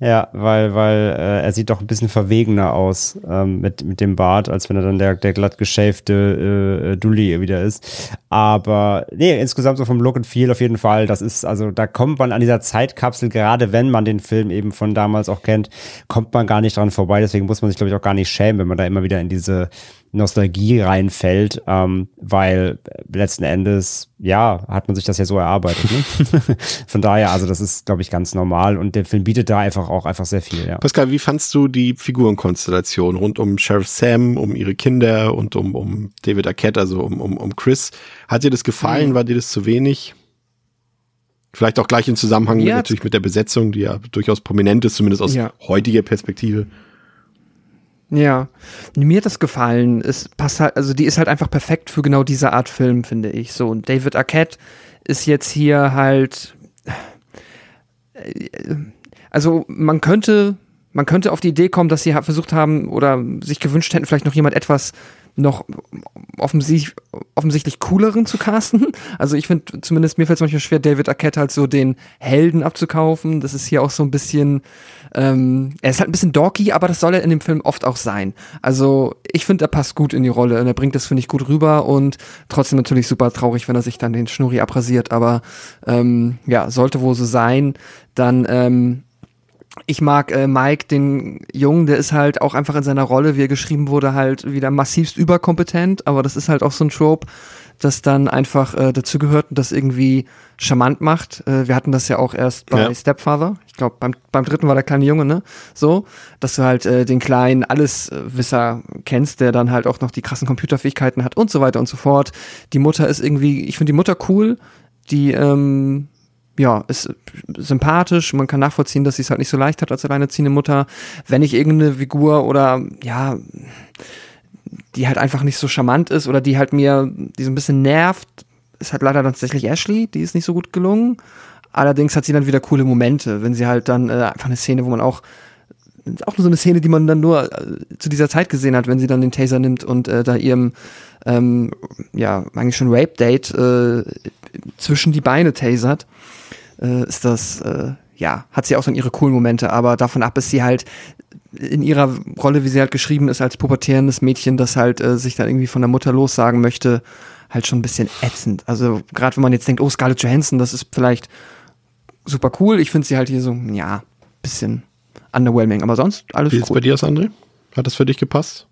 Ja, weil, weil äh, er sieht doch ein bisschen verwegener aus ähm, mit, mit dem Bart, als wenn er dann der, der glatt geschäfte äh, Dulli wieder ist. Aber nee, insgesamt so vom Look and Feel auf jeden Fall, das ist, also da kommt man an dieser Zeitkapsel, gerade wenn man den Film eben von damals auch kennt, kommt man gar nicht dran vorbei. Deswegen muss man sich, glaube ich, auch gar nicht schämen, wenn man da immer wieder in diese Nostalgie reinfällt, ähm, weil letzten Endes, ja, hat man sich das ja so erarbeitet. Ne? Von daher, also das ist, glaube ich, ganz normal und der Film bietet da einfach auch einfach sehr viel, ja. Pascal, wie fandst du die Figurenkonstellation rund um Sheriff Sam, um ihre Kinder und um, um David Arquette, also um, um, um Chris? Hat dir das gefallen? Mhm. War dir das zu wenig? Vielleicht auch gleich im Zusammenhang mit, Ja, natürlich mit der Besetzung, die ja durchaus prominent ist, zumindest aus Ja. heutiger Perspektive. Ja, mir hat das gefallen. Es passt halt, also die ist halt einfach perfekt für genau diese Art Film, finde ich. So, und David Arquette ist jetzt hier halt. äh, Also, man könnte, man könnte auf die Idee kommen, dass sie versucht haben oder sich gewünscht hätten, vielleicht noch jemand etwas noch offensichtlich, offensichtlich cooleren zu casten. Also ich finde, zumindest mir fällt es manchmal schwer, David Arquette halt so den Helden abzukaufen. Das ist hier auch so ein bisschen, ähm, er ist halt ein bisschen dorky, aber das soll er in dem Film oft auch sein. Also ich finde, er passt gut in die Rolle und er bringt das, finde ich, gut rüber und trotzdem natürlich super traurig, wenn er sich dann den Schnurri abrasiert, aber ähm, ja, sollte wohl so sein. Dann, ähm, ich mag äh, Mike, den Jungen, der ist halt auch einfach in seiner Rolle, wie er geschrieben wurde, halt wieder massivst überkompetent, aber das ist halt auch so ein Trope, das dann einfach äh, dazugehört und das irgendwie charmant macht. Äh, wir hatten das ja auch erst bei Ja. Stepfather. Ich glaube, beim, beim dritten war der kleine Junge, ne? So, dass du halt äh, den kleinen Alleswisser kennst, der dann halt auch noch die krassen Computerfähigkeiten hat und so weiter und so fort. Die Mutter ist irgendwie, ich finde die Mutter cool, die, ähm, ja, ist sympathisch. Man kann nachvollziehen, dass sie es halt nicht so leicht hat als alleinerziehende Mutter. Wenn ich irgendeine Figur oder, ja, die halt einfach nicht so charmant ist oder die halt mir, die so ein bisschen nervt, ist halt leider tatsächlich Ashley, die ist nicht so gut gelungen. Allerdings hat sie dann wieder coole Momente, wenn sie halt dann äh, einfach eine Szene, wo man auch auch nur so eine Szene, die man dann nur äh, zu dieser Zeit gesehen hat, wenn sie dann den Taser nimmt und äh, da ihrem ähm, ja eigentlich schon Rape-Date äh, zwischen die Beine tasert, äh, ist das äh, ja hat sie auch dann ihre coolen Momente, aber davon ab ist sie halt in ihrer Rolle, wie sie halt geschrieben ist, als pubertärendes Mädchen, das halt äh, sich dann irgendwie von der Mutter lossagen möchte, halt schon ein bisschen ätzend. Also gerade wenn man jetzt denkt, oh Scarlett Johansson, das ist vielleicht super cool. Ich finde sie halt hier so, ja, bisschen underwhelming. Aber sonst alles Wie ist es bei cool. dir aus, André? Hat das für dich gepasst?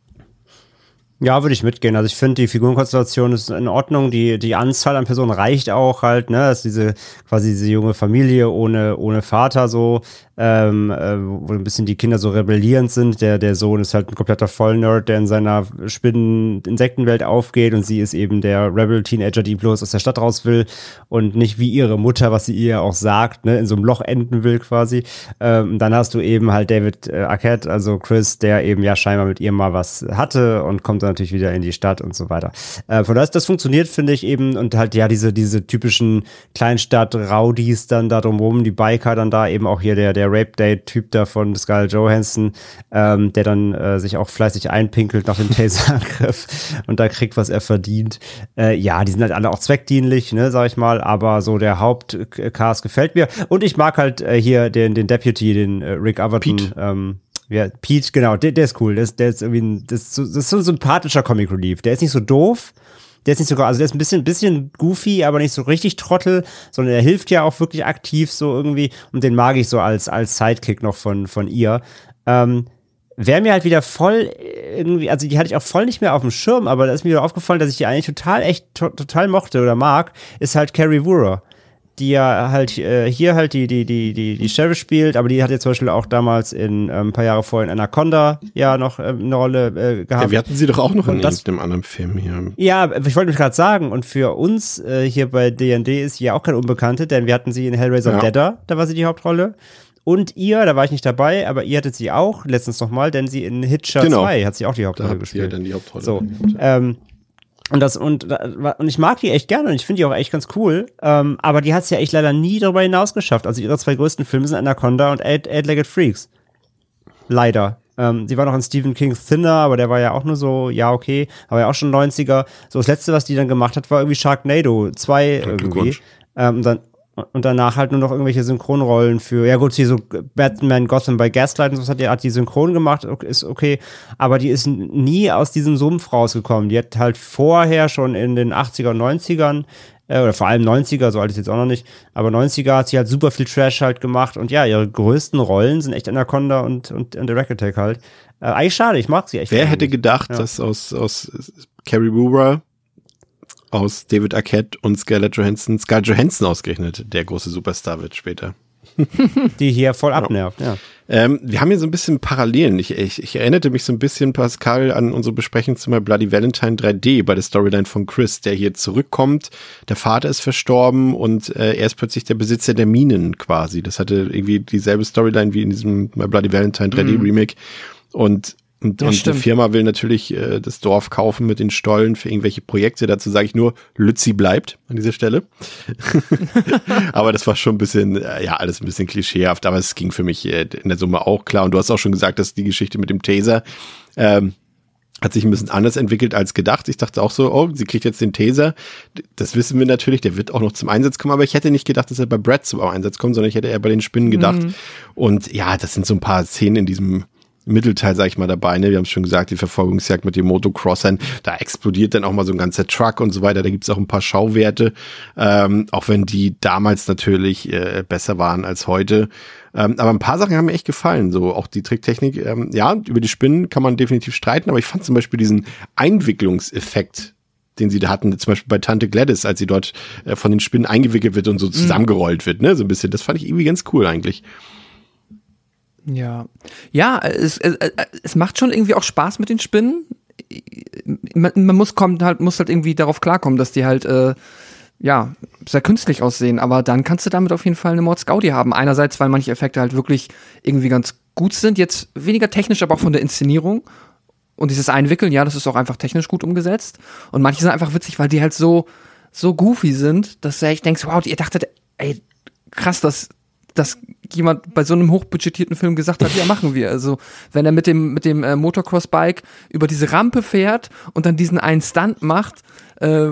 Ja, würde ich mitgehen. Also ich finde, die Figurenkonstellation ist in Ordnung. Die, die Anzahl an Personen reicht auch halt, ne? Das ist diese quasi diese junge Familie ohne, ohne Vater so, ähm, äh, wo ein bisschen die Kinder so rebellierend sind. Der, der Sohn ist halt ein kompletter Vollnerd, der in seiner Spinnen-Insektenwelt aufgeht und sie ist eben der Rebel-Teenager, die bloß aus der Stadt raus will und nicht wie ihre Mutter, was sie ihr auch sagt, ne, in so einem Loch enden will quasi. Ähm, dann hast du eben halt David äh, Arquette, also Chris, der eben ja scheinbar mit ihr mal was hatte und kommt dann natürlich wieder in die Stadt und so weiter. Äh, von daher, das funktioniert, finde ich eben und halt ja diese, diese typischen Kleinstadt-Rowdies dann da drumherum, die Biker dann da eben auch hier der, der Rape-Date-Typ da von Scarlett Johansson, ähm, der dann äh, sich auch fleißig einpinkelt nach dem Taser-Angriff und da kriegt, was er verdient. Äh, ja, die sind halt alle auch zweckdienlich, ne, sag ich mal, aber so der Hauptcast gefällt mir und ich mag halt äh, hier den, den Deputy, den äh, Rick Overton, Pete. ähm, ja, Pete, genau, der, der ist cool. Der ist, der ist irgendwie ein, das ist, so, das ist so ein sympathischer Comic Relief. Der ist nicht so doof. Der ist nicht so, also der ist ein bisschen, bisschen goofy, aber nicht so richtig Trottel, sondern er hilft ja auch wirklich aktiv so irgendwie. Und den mag ich so als, als Sidekick noch von, von ihr. Ähm, Wer mir halt wieder voll irgendwie, also die hatte ich auch voll nicht mehr auf dem Schirm, aber da ist mir wieder aufgefallen, dass ich die eigentlich total, echt, to total mochte oder mag, ist halt Carrie Woorer die ja halt äh, hier halt die, die, die, die, die Sheriff spielt, aber die hat jetzt zum Beispiel auch damals in ähm, ein paar Jahre vorher in Anaconda ja noch ähm, eine Rolle äh, gehabt. Ja, wir hatten sie doch auch noch in Und das- irgendeinem anderen Film hier. Ja, ich wollte mich gerade sagen, und für uns äh, hier bei D&D ist sie ja auch keine Unbekannte, denn wir hatten sie in Hellraiser Ja. Deader, da war sie die Hauptrolle. und ihr, da war ich nicht dabei, aber ihr hattet sie auch letztens nochmal, denn sie in Hitcher Genau. 2 hat sie auch die Da Hauptrolle hat sie ja gespielt. dann die Hauptrolle. So, ähm, und das und, und ich mag die echt gerne und ich finde die auch echt ganz cool. Ähm, aber die hat es ja echt leider nie darüber hinaus geschafft. Also ihre zwei größten Filme sind Anaconda und Eight- Eight-Legged Freaks. Leider. Ähm, sie war noch in Stephen King's Thinner, aber der war ja auch nur so, ja, okay, aber ja auch schon 90er. So, das letzte, was die dann gemacht hat, war irgendwie Sharknado 2 irgendwie. Ähm, und dann, und danach halt nur noch irgendwelche Synchronrollen für, ja gut, hier so Batman Gotham bei Gaslight und sowas hat die, hat die synchron gemacht, ist okay, aber die ist nie aus diesem Sumpf rausgekommen. Die hat halt vorher schon in den 80er und 90ern, äh, oder vor allem 90er, so alt ist jetzt auch noch nicht, aber 90er hat sie halt super viel Trash halt gemacht und ja, ihre größten Rollen sind echt Anaconda und, und, und The Rack Attack halt. Äh, eigentlich schade, ich mag sie echt. Wer hätte gedacht, Ja. dass aus, aus Carrie Brewer, aus David Arquette und Scarlett Johansson, Scarlett Johansson ausgerechnet, der große Superstar wird später. die hier voll abnervt, ja. Ähm, wir haben hier so ein bisschen Parallelen. Ich, ich, ich erinnerte mich so ein bisschen, Pascal, an unsere Besprechung zu mal Bloody Valentine 3D bei der Storyline von Chris, der hier zurückkommt. Der Vater ist verstorben und äh, er ist plötzlich der Besitzer der Minen quasi. Das hatte irgendwie dieselbe Storyline wie in diesem My Bloody Valentine 3D Remake. Und und, Ja, und die. Firma will natürlich äh, das Dorf kaufen mit den Stollen für irgendwelche Projekte. Dazu sage ich nur, Lützi bleibt an dieser Stelle. aber das war schon ein bisschen, äh, ja, alles ein bisschen klischeehaft, aber es ging für mich äh, in der Summe auch klar. Und du hast auch schon gesagt, dass die Geschichte mit dem Taser ähm, hat sich ein bisschen anders entwickelt als gedacht. Ich dachte auch so, oh, sie kriegt jetzt den Taser. Das wissen wir natürlich, der wird auch noch zum Einsatz kommen, aber ich hätte nicht gedacht, dass er bei Brad zum Einsatz kommt, sondern ich hätte eher bei den Spinnen gedacht. Und ja, das sind so ein paar Szenen in diesem Mittelteil, sag ich mal, dabei. Ne? Wir haben es schon gesagt, die Verfolgungsjagd mit den Motocrossern, da explodiert dann auch mal so ein ganzer Truck und so weiter. Da gibt's auch ein paar Schauwerte, ähm, auch wenn die damals natürlich äh, besser waren als heute. Ähm, aber ein paar Sachen haben mir echt gefallen. So auch die Tricktechnik. Ähm, ja, über die Spinnen kann man definitiv streiten, aber ich fand zum Beispiel diesen Einwicklungseffekt den sie da hatten, zum Beispiel bei Tante Gladys, als sie dort äh, von den Spinnen eingewickelt wird und so zusammengerollt wird, ne, so ein bisschen. Das fand ich irgendwie ganz cool eigentlich. Ja, ja, es, es, es macht schon irgendwie auch Spaß mit den Spinnen. Man, man muss kommt halt muss halt irgendwie darauf klarkommen, dass die halt äh, ja sehr künstlich aussehen. Aber dann kannst du damit auf jeden Fall eine Mordsgaudi haben. Einerseits, weil manche Effekte halt wirklich irgendwie ganz gut sind, jetzt weniger technisch, aber auch von der Inszenierung. Und dieses Einwickeln, ja, das ist auch einfach technisch gut umgesetzt. Und manche sind einfach witzig, weil die halt so so goofy sind, dass du echt denkst, wow, ihr dachtet, ey, krass, dass dass jemand bei so einem hochbudgetierten Film gesagt hat, ja, machen wir. Also, wenn er mit dem, mit dem äh, Motocross-Bike über diese Rampe fährt und dann diesen einen Stunt macht, äh,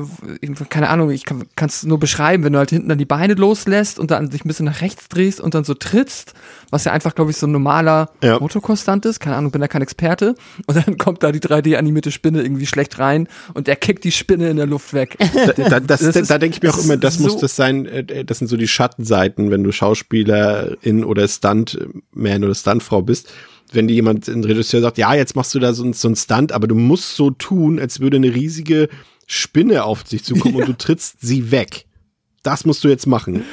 keine Ahnung, ich kann es nur beschreiben, wenn du halt hinten dann die Beine loslässt und dann sich ein bisschen nach rechts drehst und dann so trittst, was ja einfach, glaube ich, so ein normaler Ja. Motocross-Stunt ist, keine Ahnung, bin da kein Experte, und dann kommt da die 3D-animierte Spinne irgendwie schlecht rein und er kickt die Spinne in der Luft weg. Da, da, das, Das da, ist- da denke ich mir auch immer, das muss so- das sein, äh, das sind so die Schattenseiten, wenn du Schauspielerin oder Stuntman oder Stuntfrau bist. Wenn dir jemand, ein Regisseur sagt, ja, jetzt machst du da so, so ein Stunt, aber du musst so tun, als würde eine riesige Spinne auf dich zukommen und du trittst sie weg. Das musst du jetzt machen.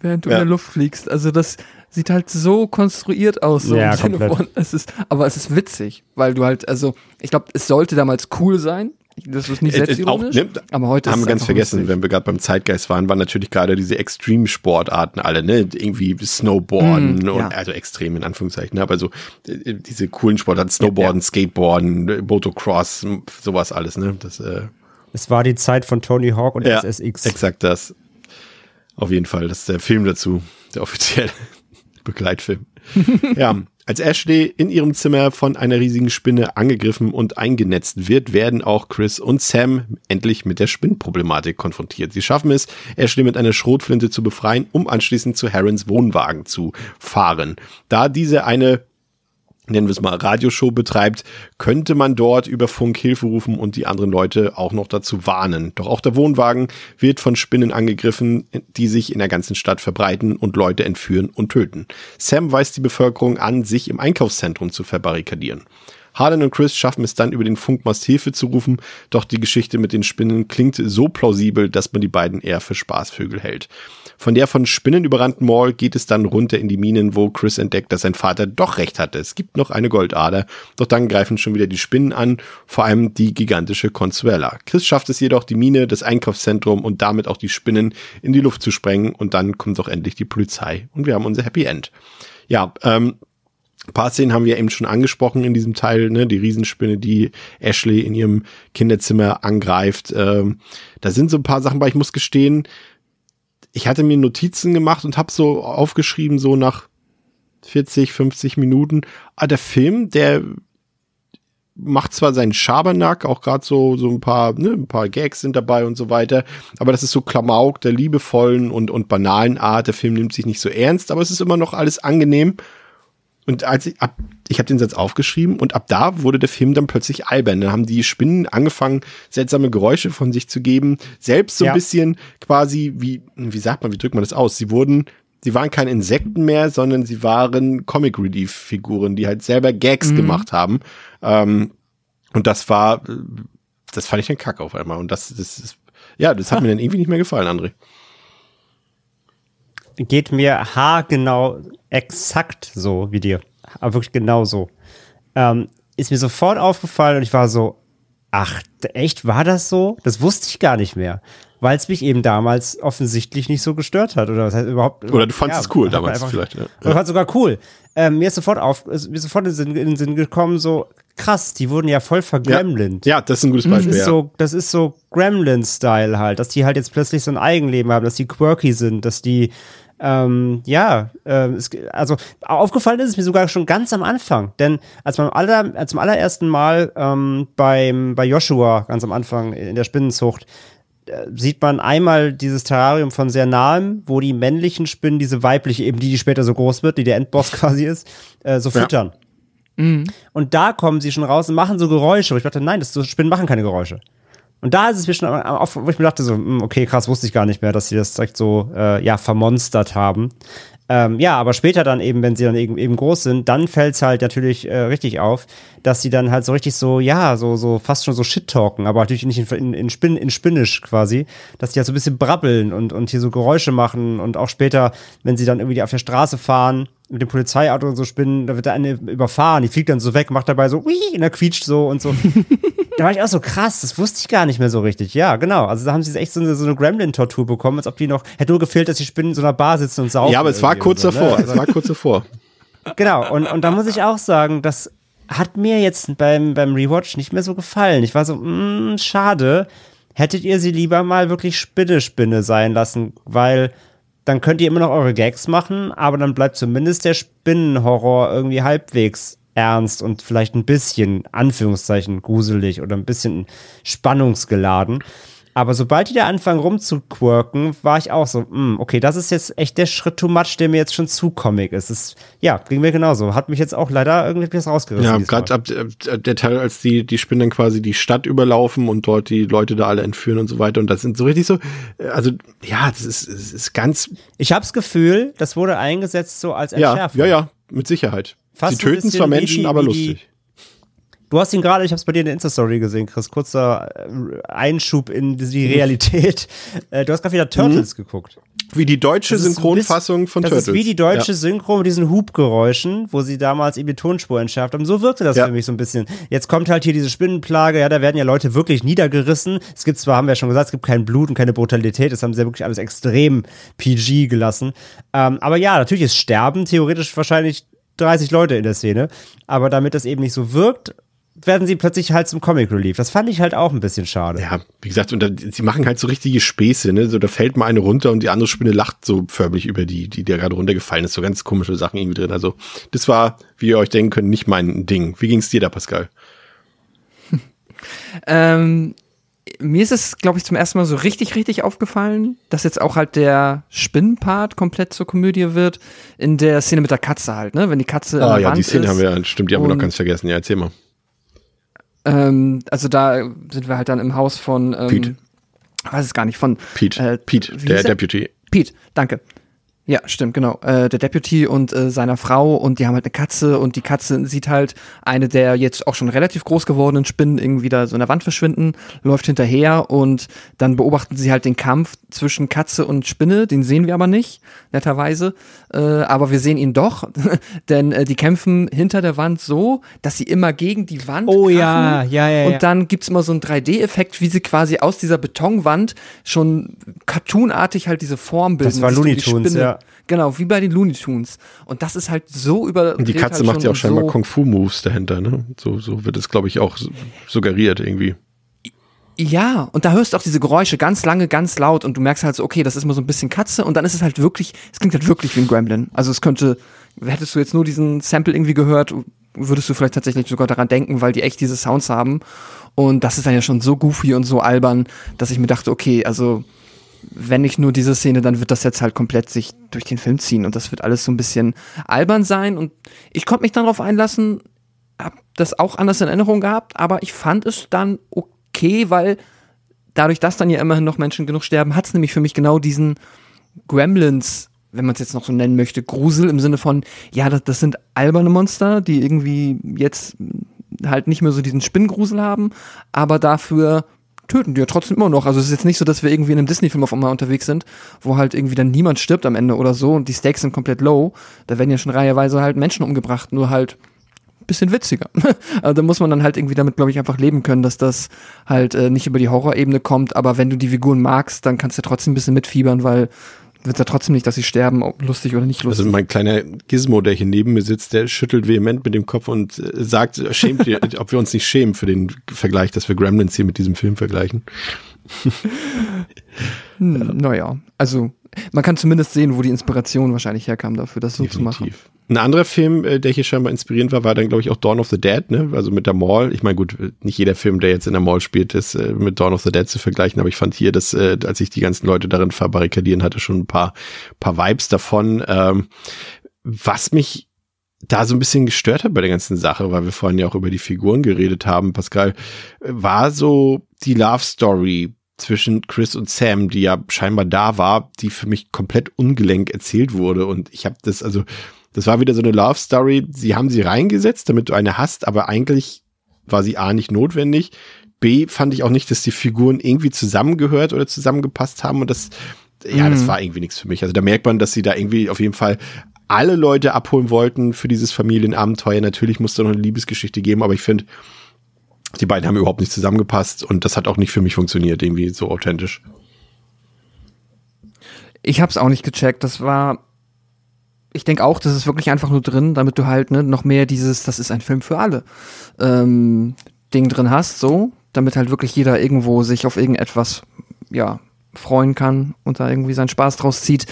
während du Ja. in der Luft fliegst. Also das sieht halt so konstruiert aus. So Ja, komplett. von, es ist, aber es ist witzig, weil du halt, also ich glaube, es sollte damals cool sein. Das ist nicht Äh, äh, selbstironisch, auch, ne, aber heute haben wir ganz vergessen, lustig. wenn wir gerade beim Zeitgeist waren, waren natürlich gerade diese Extreme-Sportarten alle, ne? Irgendwie Snowboarden Mm, und ja. also extrem in Anführungszeichen, ne? aber so äh, diese coolen Sportarten, Snowboarden, Skateboarden, äh, Motocross, sowas alles, ne? Das äh, Es war die Zeit von Tony Hawk und ja, SSX. exakt das. Auf jeden Fall, das ist der Film dazu, der offizielle Begleitfilm. ja, als Ashley in ihrem Zimmer von einer riesigen Spinne angegriffen und eingenetzt wird, werden auch Chris und Sam endlich mit der Spinnproblematik konfrontiert. Sie schaffen es, Ashley mit einer Schrotflinte zu befreien, um anschließend zu Herons Wohnwagen zu fahren. Da diese eine nennen wir es mal, Radioshow betreibt, könnte man dort über Funk Hilfe rufen und die anderen Leute auch noch dazu warnen. Doch auch der Wohnwagen wird von Spinnen angegriffen, die sich in der ganzen Stadt verbreiten und Leute entführen und töten. Sam weist die Bevölkerung an, sich im Einkaufszentrum zu verbarrikadieren. Harlan und Chris schaffen es dann über den Funkmast Hilfe zu rufen, doch die Geschichte mit den Spinnen klingt so plausibel, dass man die beiden eher für Spaßvögel hält. Von der von Spinnen überrannten Mall geht es dann runter in die Minen, wo Chris entdeckt, dass sein Vater doch recht hatte. Es gibt noch eine Goldader, doch dann greifen schon wieder die Spinnen an, vor allem die gigantische Consuela. Chris schafft es jedoch, die Mine, das Einkaufszentrum und damit auch die Spinnen in die Luft zu sprengen und dann kommt auch endlich die Polizei und wir haben unser Happy End. Ja, ähm, ein paar Szenen haben wir eben schon angesprochen in diesem Teil, ne? Die Riesenspinne, die Ashley in ihrem Kinderzimmer angreift. Ähm, da sind so ein paar Sachen bei. Ich muss gestehen, ich hatte mir Notizen gemacht und habe so aufgeschrieben, so nach 40, 50 Minuten. Ah, der Film, der macht zwar seinen Schabernack, auch gerade so so ein paar ne, ein paar Gags sind dabei und so weiter, aber das ist so Klamauk der liebevollen und und banalen Art. Der Film nimmt sich nicht so ernst, aber es ist immer noch alles angenehm. Und als ich ab, ich habe den Satz aufgeschrieben und ab da wurde der Film dann plötzlich albern. Dann haben die Spinnen angefangen, seltsame Geräusche von sich zu geben. Selbst so ein Ja. bisschen quasi, wie, wie sagt man, wie drückt man das aus? Sie wurden, sie waren keine Insekten mehr, sondern sie waren Comic Relief Figuren, die halt selber Gags gemacht haben. Ähm, und das war, das fand ich dann kack auf einmal. Und das, das ist, ja, das hat mir dann irgendwie nicht mehr gefallen, André. Geht mir haargenau exakt so wie dir. Aber wirklich genau so. Ähm, ist mir sofort aufgefallen und ich war so, ach, echt, war das so? Das wusste ich gar nicht mehr. Weil es mich eben damals offensichtlich nicht so gestört hat. Oder was heißt überhaupt. Oder du fandest es cool damals einfach- vielleicht. Ja. Oder fand sogar cool. Ähm, mir ist sofort auf, ist mir sofort in den, Sinn, in den Sinn gekommen, so krass, die wurden ja voll vergremlint. ja, das ist ein gutes Das Beispiel. ist ja. so, das ist so Gremlin-Style halt, dass die halt jetzt plötzlich so ein Eigenleben haben, dass die quirky sind, dass die, ähm, ja, ähm, es, also aufgefallen ist es mir sogar schon ganz am Anfang, denn als man aller, als zum allerersten Mal ähm, beim, bei Joshua ganz am Anfang in der Spinnenzucht äh, sieht man einmal dieses Terrarium von sehr nahem, wo die männlichen Spinnen diese weibliche, eben die, die später so groß wird, die der Endboss quasi ist, äh, so Ja. füttern. Und da kommen sie schon raus und machen so Geräusche. Und ich dachte, nein, das so Spinnen machen keine Geräusche. Und da ist es mir schon auf, wo ich mir dachte, so, hm, okay, krass, wusste ich gar nicht mehr, dass sie das direkt so, äh, ja, vermonstert haben. Ähm, ja, aber später dann eben, wenn sie dann eben, eben groß sind, dann fällt's halt natürlich äh, richtig auf, dass sie dann halt so richtig so, ja, so, so fast schon so Shit-talken, aber natürlich nicht in, in, in, Spin, in Spinnisch quasi, dass die halt so ein bisschen brabbeln und, und hier so Geräusche machen und auch später, wenn sie dann irgendwie auf der Straße fahren, mit dem Polizeiauto und so spinnen, da wird der eine überfahren, die fliegt dann so weg, macht dabei so, ui, und er quietscht so und so. Da war ich auch so krass, das wusste ich gar nicht mehr so richtig. Ja, genau. Also da haben sie echt so eine, so eine Gremlin-Tortur bekommen, als ob die noch, hätte nur gefehlt, dass die Spinnen in so einer Bar sitzen und saufen. Ja, aber es war kurz so, ne? davor. Es war kurz davor. Genau, und, und da muss ich auch sagen, das hat mir jetzt beim, beim Rewatch nicht mehr so gefallen. Ich war so, mh, schade. Hättet ihr sie lieber mal wirklich Spinne-Spinne sein lassen, weil dann könnt ihr immer noch eure Gags machen, aber dann bleibt zumindest der Spinnenhorror irgendwie halbwegs ernst und vielleicht ein bisschen, Anführungszeichen, gruselig oder ein bisschen spannungsgeladen. Aber sobald die da anfangen rumzuquirken, war ich auch so, mh, okay, das ist jetzt echt der Schritt too much, der mir jetzt schon zu Comic ist. Ist ja, ging mir genauso. Hat mich jetzt auch leider irgendwie was rausgerissen. Ja, gerade ab, ab der Teil, als die, die Spinnen quasi die Stadt überlaufen und dort die Leute da alle entführen und so weiter. Und das sind so richtig so, äh, also ja, das ist, das ist ganz, Ich hab's Gefühl, das wurde eingesetzt so als ja, Entschärfung. ja, ja, mit Sicherheit. Fast Sie töten zwar Menschen, die- aber lustig. Du hast ihn gerade, ich hab's bei dir in der Insta-Story gesehen, Chris. Kurzer äh, Einschub in die Realität. Äh, Du hast gerade wieder Turtles geguckt. Wie die deutsche Das Synchronfassung von das Turtles. ist wie die deutsche Synchro mit diesen Hubgeräuschen, wo sie damals eben die Tonspur entschärft haben. So wirkte das Ja. für mich so ein bisschen. Jetzt kommt halt hier diese Spinnenplage, ja, da werden ja Leute wirklich niedergerissen. Es gibt zwar, haben wir ja schon gesagt, es gibt kein Blut und keine Brutalität, das haben sie ja wirklich alles extrem PG gelassen. Ähm, aber ja, natürlich ist Sterben theoretisch wahrscheinlich 30 Leute in der Szene, aber damit das eben nicht so wirkt, werden sie plötzlich halt zum Comic Relief. Das fand ich halt auch ein bisschen schade. Ja, wie gesagt, und da, sie machen halt so richtige Späße, ne? So, da fällt mal eine runter und die andere Spinne lacht so förmlich über die, die da gerade runtergefallen ist. So ganz komische Sachen irgendwie drin. Also, das war, wie ihr euch denken könnt, nicht mein Ding. Wie ging's dir da, Pascal? Ähm, mir ist es, glaube ich, zum ersten Mal so richtig, richtig aufgefallen, dass jetzt auch halt der Spinnenpart komplett zur Komödie wird. In der Szene mit der Katze halt, ne? Wenn die Katze. Ah an der ja, Wand die Szene ist. haben wir, stimmt, die haben wir noch ganz vergessen. Ja, erzähl mal. Ähm, also da sind wir halt dann im Haus von. Ähm, Pete. Weiß es gar nicht, von. Pete, äh, Pete, der er? Deputy. Pete, danke. Ja, stimmt, genau. Äh, der Deputy und äh, seiner Frau und die haben halt eine Katze und die Katze sieht halt eine der jetzt auch schon relativ groß gewordenen Spinnen irgendwie da so in der Wand verschwinden, läuft hinterher und dann beobachten sie halt den Kampf zwischen Katze und Spinne, den sehen wir aber nicht, netterweise. Äh, aber wir sehen ihn doch, denn äh, die kämpfen hinter der Wand so, dass sie immer gegen die Wand Oh krachen. ja, ja, ja, Und ja. dann gibt's immer so einen 3D-Effekt, wie sie quasi aus dieser Betonwand schon cartoonartig halt diese Form bilden. Das war Looney Tunes, Spinne? Ja. Genau, wie bei den Looney Tunes. Und das ist halt so über. Und die Katze halt macht ja auch scheinbar so, Kung-Fu-Moves dahinter, ne? So, so wird es, glaube ich, auch su- suggeriert irgendwie. Ja, und da hörst du auch diese Geräusche ganz lange, ganz laut und du merkst halt so, okay, das ist mal so ein bisschen Katze und dann ist es halt wirklich, es klingt halt wirklich wie ein Gremlin. Also es könnte, hättest du jetzt nur diesen Sample irgendwie gehört, würdest du vielleicht tatsächlich sogar daran denken, weil die echt diese Sounds haben. Und das ist dann ja schon so goofy und so albern, dass ich mir dachte, okay, also wenn nicht nur diese Szene, dann wird das jetzt halt komplett sich durch den Film ziehen und das wird alles so ein bisschen albern sein und ich konnte mich dann darauf einlassen, hab das auch anders in Erinnerung gehabt, aber ich fand es dann okay, weil dadurch, dass dann ja immerhin noch Menschen genug sterben, hat es nämlich für mich genau diesen Gremlins, wenn man es jetzt noch so nennen möchte, Grusel im Sinne von, ja, das, das sind alberne Monster, die irgendwie jetzt halt nicht mehr so diesen Spinngrusel haben, aber dafür töten die ja trotzdem immer noch. Also es ist jetzt nicht so, dass wir irgendwie in einem Disney-Film auf einmal unterwegs sind, wo halt irgendwie dann niemand stirbt am Ende oder so und die Stakes sind komplett low. Da werden ja schon reiheweise halt Menschen umgebracht, nur halt bisschen witziger. also da muss man dann halt irgendwie damit, glaube ich, einfach leben können, dass das halt äh, nicht über die Horrorebene kommt, aber wenn du die Figuren magst, dann kannst du trotzdem ein bisschen mitfiebern, weil wird ja trotzdem nicht, dass sie sterben, ob lustig oder nicht lustig. Also mein kleiner Gizmo, der hier neben mir sitzt, der schüttelt vehement mit dem Kopf und äh, sagt, schämt ihr, ob wir uns nicht schämen für den Vergleich, dass wir Gremlins hier mit diesem Film vergleichen. Hm, Naja, also man kann zumindest sehen, wo die Inspiration wahrscheinlich herkam dafür, das so zu machen. Ein anderer Film, äh, der hier scheinbar inspirierend war, war dann, glaube ich, auch Dawn of the Dead, ne? Also mit der Mall. Ich meine, gut, nicht jeder Film, der jetzt in der Mall spielt, ist äh, mit Dawn of the Dead zu vergleichen, aber ich fand hier, dass, äh, als ich die ganzen Leute darin verbarrikadieren hatte, schon ein paar, paar Vibes davon. Ähm, was mich da so ein bisschen gestört hat bei der ganzen Sache, weil wir vorhin ja auch über die Figuren geredet haben, Pascal, äh, war so die Love Story zwischen Chris und Sam, die ja scheinbar da war, die für mich komplett ungelenk erzählt wurde und ich habe das also das war wieder so eine Love Story, sie haben sie reingesetzt, damit du eine hast, aber eigentlich war sie A nicht notwendig, B fand ich auch nicht, dass die Figuren irgendwie zusammengehört oder zusammengepasst haben und das ja, das Mhm. war irgendwie nichts für mich. Also da merkt man, dass sie da irgendwie auf jeden Fall alle Leute abholen wollten für dieses Familienabenteuer. Natürlich musste noch eine Liebesgeschichte geben, aber ich finde, die beiden haben überhaupt nicht zusammengepasst und das hat auch nicht für mich funktioniert, irgendwie so authentisch. Ich hab's auch nicht gecheckt. Das war. Ich denke auch, das ist wirklich einfach nur drin, damit du halt ne, noch mehr dieses, das ist ein Film für alle, ähm, Ding drin hast, so, damit halt wirklich jeder irgendwo sich auf irgendetwas, ja, freuen kann und da irgendwie seinen Spaß draus zieht.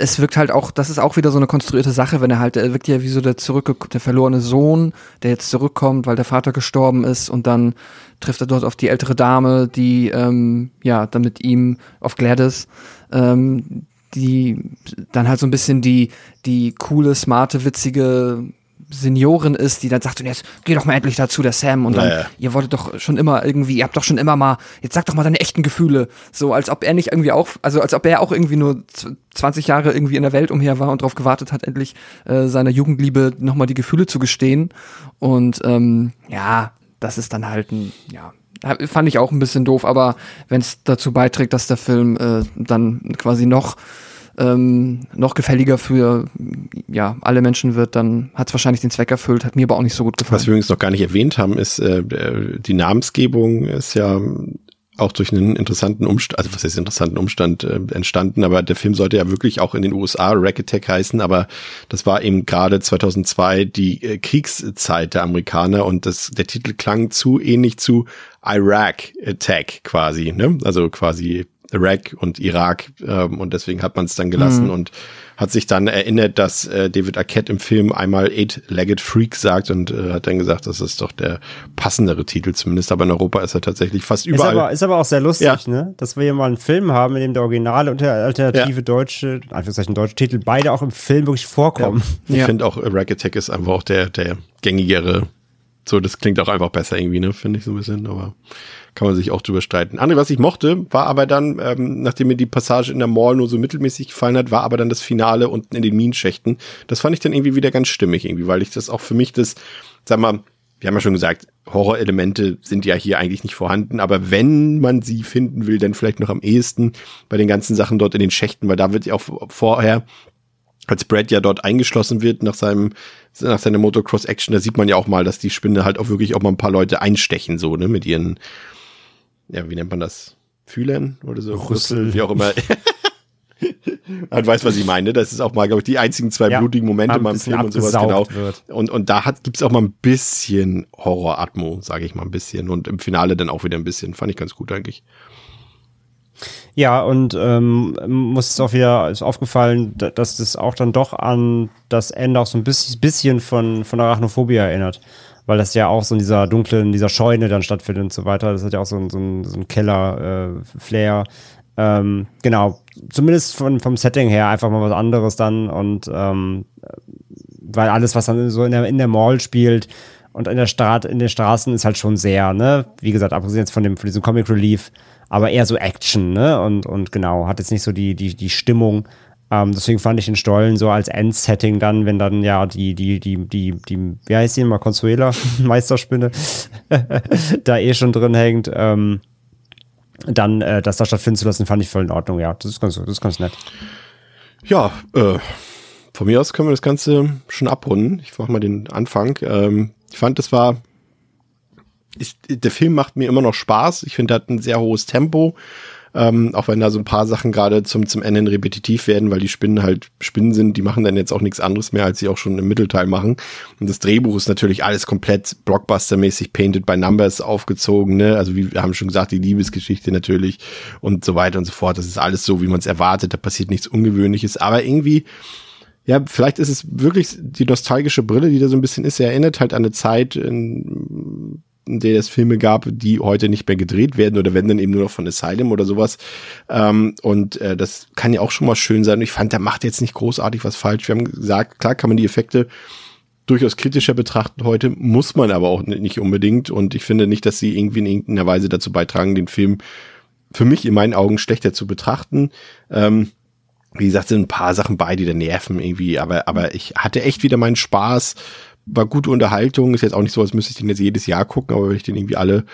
Es wirkt halt auch, das ist auch wieder so eine konstruierte Sache, wenn er halt, er wirkt ja wie so der zurück, der verlorene Sohn, der jetzt zurückkommt, weil der Vater gestorben ist und dann trifft er dort auf die ältere Dame, die, ähm, ja, dann mit ihm auf Gladys, ähm, die dann halt so ein bisschen die, die coole, smarte, witzige Seniorin ist, die dann sagt, und jetzt geh doch mal endlich dazu, der Sam, und dann, Naja. ihr wolltet doch schon immer irgendwie, ihr habt doch schon immer mal, jetzt sag doch mal deine echten Gefühle, so als ob er nicht irgendwie auch, also als ob er auch irgendwie nur z- 20 Jahre irgendwie in der Welt umher war und darauf gewartet hat, endlich äh, seiner Jugendliebe nochmal die Gefühle zu gestehen. Und ähm, ja, das ist dann halt ein, ja, fand ich auch ein bisschen doof, aber wenn es dazu beiträgt, dass der Film äh, dann quasi noch ähm, noch gefälliger für ja alle Menschen wird, dann hat es wahrscheinlich den Zweck erfüllt, hat mir aber auch nicht so gut gefallen. Was wir übrigens noch gar nicht erwähnt haben, ist, äh, der- die Namensgebung ist ja auch durch einen interessanten Umstand, also was heißt interessanten Umstand äh, entstanden, aber der Film sollte ja wirklich auch in den USA Rack Attack heißen, aber das war eben gerade 2002 die äh, Kriegszeit der Amerikaner und das, der Titel klang zu ähnlich zu Iraq Attack quasi, ne? Also quasi Irak und Irak ähm, und deswegen hat man es dann gelassen Mhm. und hat sich dann erinnert, dass äh, David Arquette im Film einmal Eight-Legged Freak sagt und äh, hat dann gesagt, das ist doch der passendere Titel zumindest, aber in Europa ist er tatsächlich fast Ist überall. aber, ist aber auch sehr lustig, Ja. ne? Dass wir hier mal einen Film haben, in dem der originale und der alternative deutsche, in Anführungszeichen deutsche Titel, beide auch im Film wirklich vorkommen. ich Ja. finde auch Irak Attack ist einfach auch der, der gängigere So, das klingt auch einfach besser irgendwie, ne, finde ich so ein bisschen, aber kann man sich auch drüber streiten. Andere, was ich mochte, war aber dann, ähm, nachdem mir die Passage in der Mall nur so mittelmäßig gefallen hat, war aber dann das Finale unten in den Minenschächten. Das fand ich dann irgendwie wieder ganz stimmig irgendwie, weil ich das auch für mich das, sag mal, wir haben ja schon gesagt, Horrorelemente sind ja hier eigentlich nicht vorhanden, aber wenn man sie finden will, dann vielleicht noch am ehesten bei den ganzen Sachen dort in den Schächten, weil da wird ja auch vorher als Brad ja dort eingeschlossen wird nach seinem nach seiner Motocross Action, da sieht man ja auch mal, dass die Spinne halt auch wirklich auch mal ein paar Leute einstechen so, ne, mit ihren ja, wie nennt man das? Fühlern oder so? Rüssel. Wie auch immer. Man weiß, was ich meine. Das ist auch mal, glaube ich, die einzigen zwei Ja, blutigen Momente mal im bisschen Film und sowas, genau. wird. Und, und da hat, gibt's auch mal ein bisschen Horror-Atmo, sage ich mal ein bisschen. Und im Finale dann auch wieder ein bisschen. Fand ich ganz gut eigentlich. Ja, und ähm, muss es auch wieder ist aufgefallen, da- dass das auch dann doch an das Ende auch so ein bisschen, von, von Arachnophobie erinnert. Weil das ja auch so in dieser dunklen, dieser Scheune dann stattfindet und so weiter. Das hat ja auch so ein, so ein, so ein Keller-Flair. ähm, genau, zumindest von, vom Setting her einfach mal was anderes dann. Und ähm, weil alles, was dann so in der, in der Mall spielt und in der Stadt, in den Straßen ist halt schon sehr, ne, wie gesagt, abgesehen jetzt von dem, von diesem Comic Relief, aber eher so Action, ne, und, und genau, hat jetzt nicht so die, die, die Stimmung. Ähm, deswegen fand ich den Stollen so als Endsetting dann, wenn dann ja die, die, die, die, die, wie heißt die mal, Consuela, Meisterspinne, da eh schon drin hängt, ähm, dann äh, das da stattfinden zu lassen, fand ich voll in Ordnung, ja. Das ist ganz, das ist ganz nett. Ja, äh, von mir aus können wir das Ganze schon abrunden. Ich mache mal den Anfang. Ähm, ich fand, das war. Ich, der Film macht mir immer noch Spaß. Ich finde, er hat ein sehr hohes Tempo. Ähm, auch wenn da so ein paar Sachen gerade zum, zum Ende repetitiv werden, weil die Spinnen halt Spinnen sind, die machen dann jetzt auch nichts anderes mehr, als sie auch schon im Mittelteil machen. Und das Drehbuch ist natürlich alles komplett Blockbuster-mäßig painted by numbers aufgezogen, ne? Also wie wir haben schon gesagt, die Liebesgeschichte natürlich und so weiter und so fort. Das ist alles so, wie man es erwartet. Da passiert nichts Ungewöhnliches. Aber irgendwie, ja, vielleicht ist es wirklich die nostalgische Brille, die da so ein bisschen ist. Er erinnert halt an eine Zeit, in, in der es Filme gab, die heute nicht mehr gedreht werden oder wenn dann eben nur noch von Asylum oder sowas. Ähm, und äh, das kann ja auch schon mal schön sein. Ich fand, der macht jetzt nicht großartig was falsch. Wir haben gesagt, klar kann man die Effekte durchaus kritischer betrachten heute, muss man aber auch nicht unbedingt. Und ich finde nicht, dass sie irgendwie in irgendeiner Weise dazu beitragen, den Film für mich in meinen Augen schlechter zu betrachten. Ähm, wie gesagt, sind ein paar Sachen bei, die da nerven irgendwie, aber, aber ich hatte echt wieder meinen Spaß, war gute Unterhaltung, ist jetzt auch nicht so, als müsste ich den jetzt jedes Jahr gucken, aber wenn ich den irgendwie alle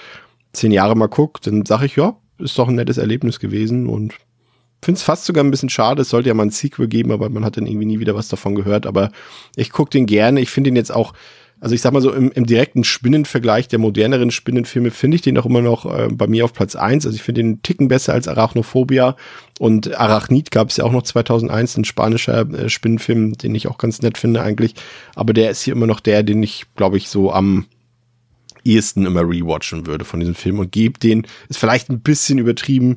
zehn Jahre mal gucke, dann sage ich, ja, ist doch ein nettes Erlebnis gewesen und finde es fast sogar ein bisschen schade, es sollte ja mal ein Sequel geben, aber man hat dann irgendwie nie wieder was davon gehört, aber ich gucke den gerne, ich finde den jetzt auch, also ich sag mal so, im, im direkten Spinnenvergleich der moderneren Spinnenfilme finde ich den auch immer noch äh, bei mir auf Platz eins. Also ich finde den einen Ticken besser als Arachnophobia und Arachnid gab es ja auch noch 2001, ein spanischer äh, Spinnenfilm, den ich auch ganz nett finde eigentlich. Aber der ist hier immer noch der, den ich, glaube ich, so am ehesten immer rewatchen würde von diesem Film und gebe den, ist vielleicht ein bisschen übertrieben.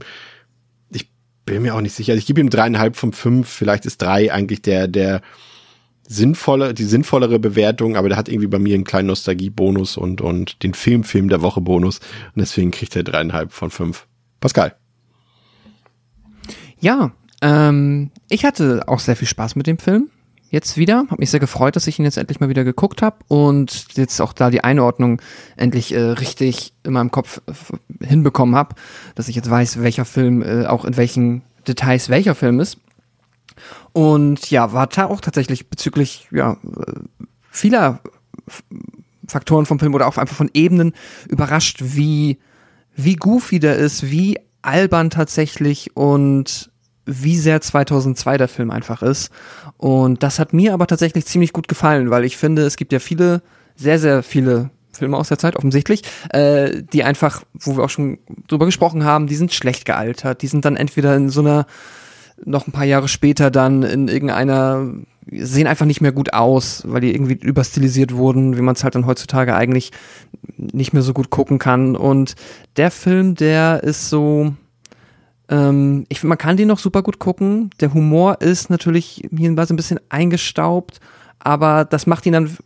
Ich bin mir auch nicht sicher. Also ich gebe ihm dreieinhalb von fünf, vielleicht ist drei eigentlich der, der sinnvolle, die sinnvollere Bewertung, aber der hat irgendwie bei mir einen kleinen Nostalgie-Bonus und, und den Filmfilm der Woche Bonus. Und deswegen kriegt er dreieinhalb von fünf. Pascal. Ja, ähm, ich hatte auch sehr viel Spaß mit dem Film. Jetzt wieder. Hab mich sehr gefreut, dass ich ihn jetzt endlich mal wieder geguckt habe und jetzt auch da die Einordnung endlich äh, richtig in meinem Kopf hinbekommen habe, dass ich jetzt weiß, welcher Film äh, auch in welchen Details welcher Film ist. Und ja, war da auch tatsächlich bezüglich ja, äh, vieler Faktoren vom Film oder auch einfach von Ebenen überrascht, wie, wie goofy der ist, wie albern tatsächlich und wie sehr 2002 der Film einfach ist. Und das hat mir aber tatsächlich ziemlich gut gefallen, weil ich finde, es gibt ja viele, sehr, sehr viele Filme aus der Zeit, offensichtlich, äh, die einfach, wo wir auch schon drüber gesprochen haben, die sind schlecht gealtert. Die sind dann entweder in so einer, noch ein paar Jahre später dann in irgendeiner, sehen einfach nicht mehr gut aus, weil die irgendwie überstilisiert wurden, wie man es halt dann heutzutage eigentlich nicht mehr so gut gucken kann. Und der Film, der ist so, ähm, ich man kann den noch super gut gucken. Der Humor ist natürlich hier so ein bisschen eingestaubt, aber das macht ihn dann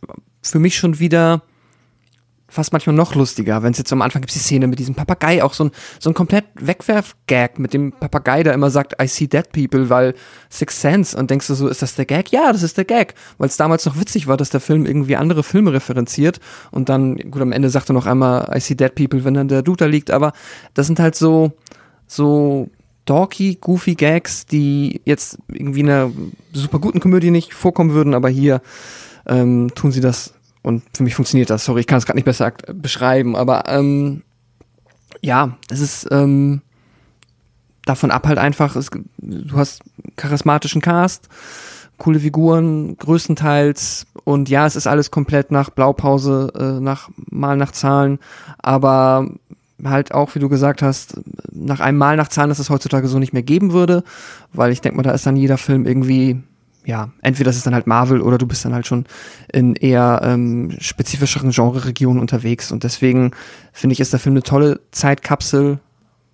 für mich schon wieder fast manchmal noch lustiger, wenn es jetzt am Anfang gibt die Szene mit diesem Papagei, auch so ein, so ein komplett Wegwerf-Gag mit dem Papagei, der immer sagt, I see dead people, weil Six Sense und denkst du so, ist das der Gag? Ja, das ist der Gag, weil es damals noch witzig war, dass der Film irgendwie andere Filme referenziert und dann, gut, am Ende sagt er noch einmal, I see dead people, wenn dann der Dude da liegt, aber das sind halt so, so dorky, goofy Gags, die jetzt irgendwie in einer super guten Komödie nicht vorkommen würden, aber hier ähm, tun sie das und für mich funktioniert das. Sorry, ich kann es gerade nicht besser beschreiben, aber ähm, ja, es ist ähm, davon ab halt einfach, es, du hast charismatischen Cast, coole Figuren, größtenteils. Und ja, es ist alles komplett nach Blaupause, äh, nach Mal nach Zahlen, aber halt auch, wie du gesagt hast, nach einem Mal nach Zahlen, dass es heutzutage so nicht mehr geben würde, weil ich denke mal, da ist dann jeder Film irgendwie ja, entweder das ist dann halt Marvel oder du bist dann halt schon in eher ähm, spezifischeren Genre-Regionen unterwegs. Und deswegen finde ich, ist der Film eine tolle Zeitkapsel,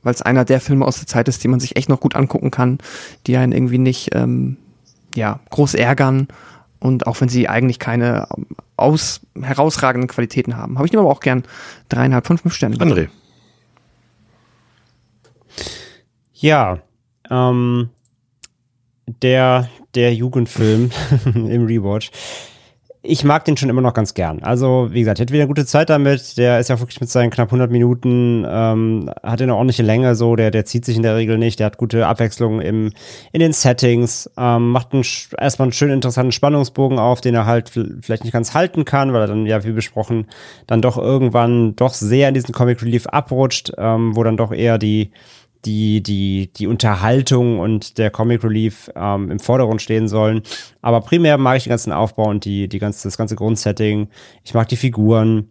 weil es einer der Filme aus der Zeit ist, die man sich echt noch gut angucken kann, die einen irgendwie nicht ähm, ja, groß ärgern und auch wenn sie eigentlich keine ähm, aus herausragenden Qualitäten haben. Habe ich aber auch gern dreieinhalb von fünf Sterne. André. Ja, ähm, der, der Jugendfilm im Rewatch. Ich mag den schon immer noch ganz gern. Also, wie gesagt, ich hatte wieder eine gute Zeit damit. Der ist ja wirklich mit seinen knapp 100 Minuten, ähm, hat eine ordentliche Länge, so. Der, der zieht sich in der Regel nicht. Der hat gute Abwechslung im, in den Settings, ähm, macht einen, erstmal einen schönen, interessanten Spannungsbogen auf, den er halt vielleicht nicht ganz halten kann, weil er dann, ja, wie besprochen, dann doch irgendwann doch sehr in diesen Comic Relief abrutscht, ähm, wo dann doch eher die, die, die, die Unterhaltung und der Comic Relief ähm, im Vordergrund stehen sollen. Aber primär mag ich den ganzen Aufbau und die, die ganze, das ganze Grundsetting. Ich mag die Figuren.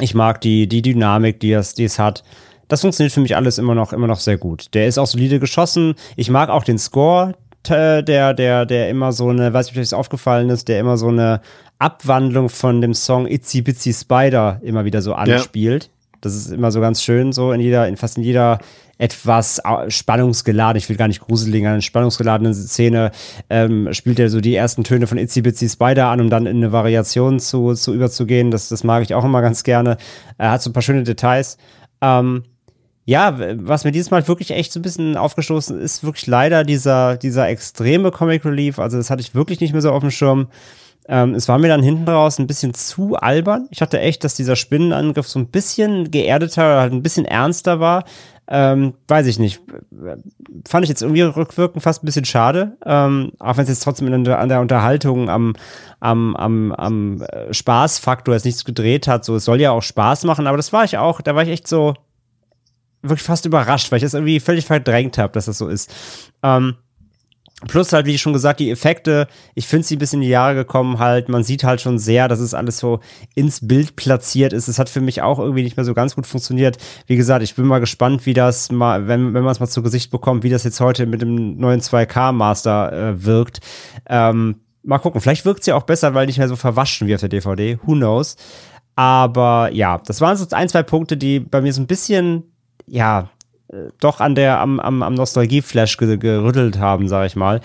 Ich mag die, die Dynamik, die es, die es hat. Das funktioniert für mich alles immer noch, immer noch sehr gut. Der ist auch solide geschossen. Ich mag auch den Score, der, der, der immer so eine, weiß nicht, ob euch das aufgefallen ist, der immer so eine Abwandlung von dem Song Itsy Bitsy Spider immer wieder so anspielt. Ja. Das ist immer so ganz schön, so in jeder, in fast in jeder etwas spannungsgeladen, ich will gar nicht gruselig, an spannungsgeladenen Szene ähm, spielt er so die ersten Töne von Itsy Bitsy Spider an, um dann in eine Variation zu, zu überzugehen. Das, das mag ich auch immer ganz gerne. Er hat so ein paar schöne Details. Ähm, ja, was mir dieses Mal wirklich echt so ein bisschen aufgestoßen ist, wirklich leider dieser, dieser extreme Comic Relief. Also das hatte ich wirklich nicht mehr so auf dem Schirm. Ähm, es war mir dann hinten raus ein bisschen zu albern. Ich dachte echt, dass dieser Spinnenangriff so ein bisschen geerdeter, halt ein bisschen ernster war. Ähm, weiß ich nicht. Fand ich jetzt irgendwie rückwirkend fast ein bisschen schade. Ähm, auch wenn es jetzt trotzdem an der, an der Unterhaltung am, am, am, am äh, Spaßfaktor jetzt nichts gedreht hat. So, es soll ja auch Spaß machen, aber das war ich auch, da war ich echt so wirklich fast überrascht, weil ich das irgendwie völlig verdrängt habe, dass das so ist. Ähm, Plus halt, wie schon gesagt, die Effekte, ich finde sie ein bisschen in die Jahre gekommen halt. Man sieht halt schon sehr, dass es alles so ins Bild platziert ist. Es hat für mich auch irgendwie nicht mehr so ganz gut funktioniert. Wie gesagt, ich bin mal gespannt, wie das mal, wenn, wenn man es mal zu Gesicht bekommt, wie das jetzt heute mit dem neuen 2K Master äh, wirkt. Ähm, mal gucken, vielleicht wirkt sie ja auch besser, weil nicht mehr so verwaschen wie auf der DVD. Who knows? Aber ja, das waren so ein, zwei Punkte, die bei mir so ein bisschen, ja, doch an der am, am, am Nostalgie-Flash gerüttelt haben, sag ich mal.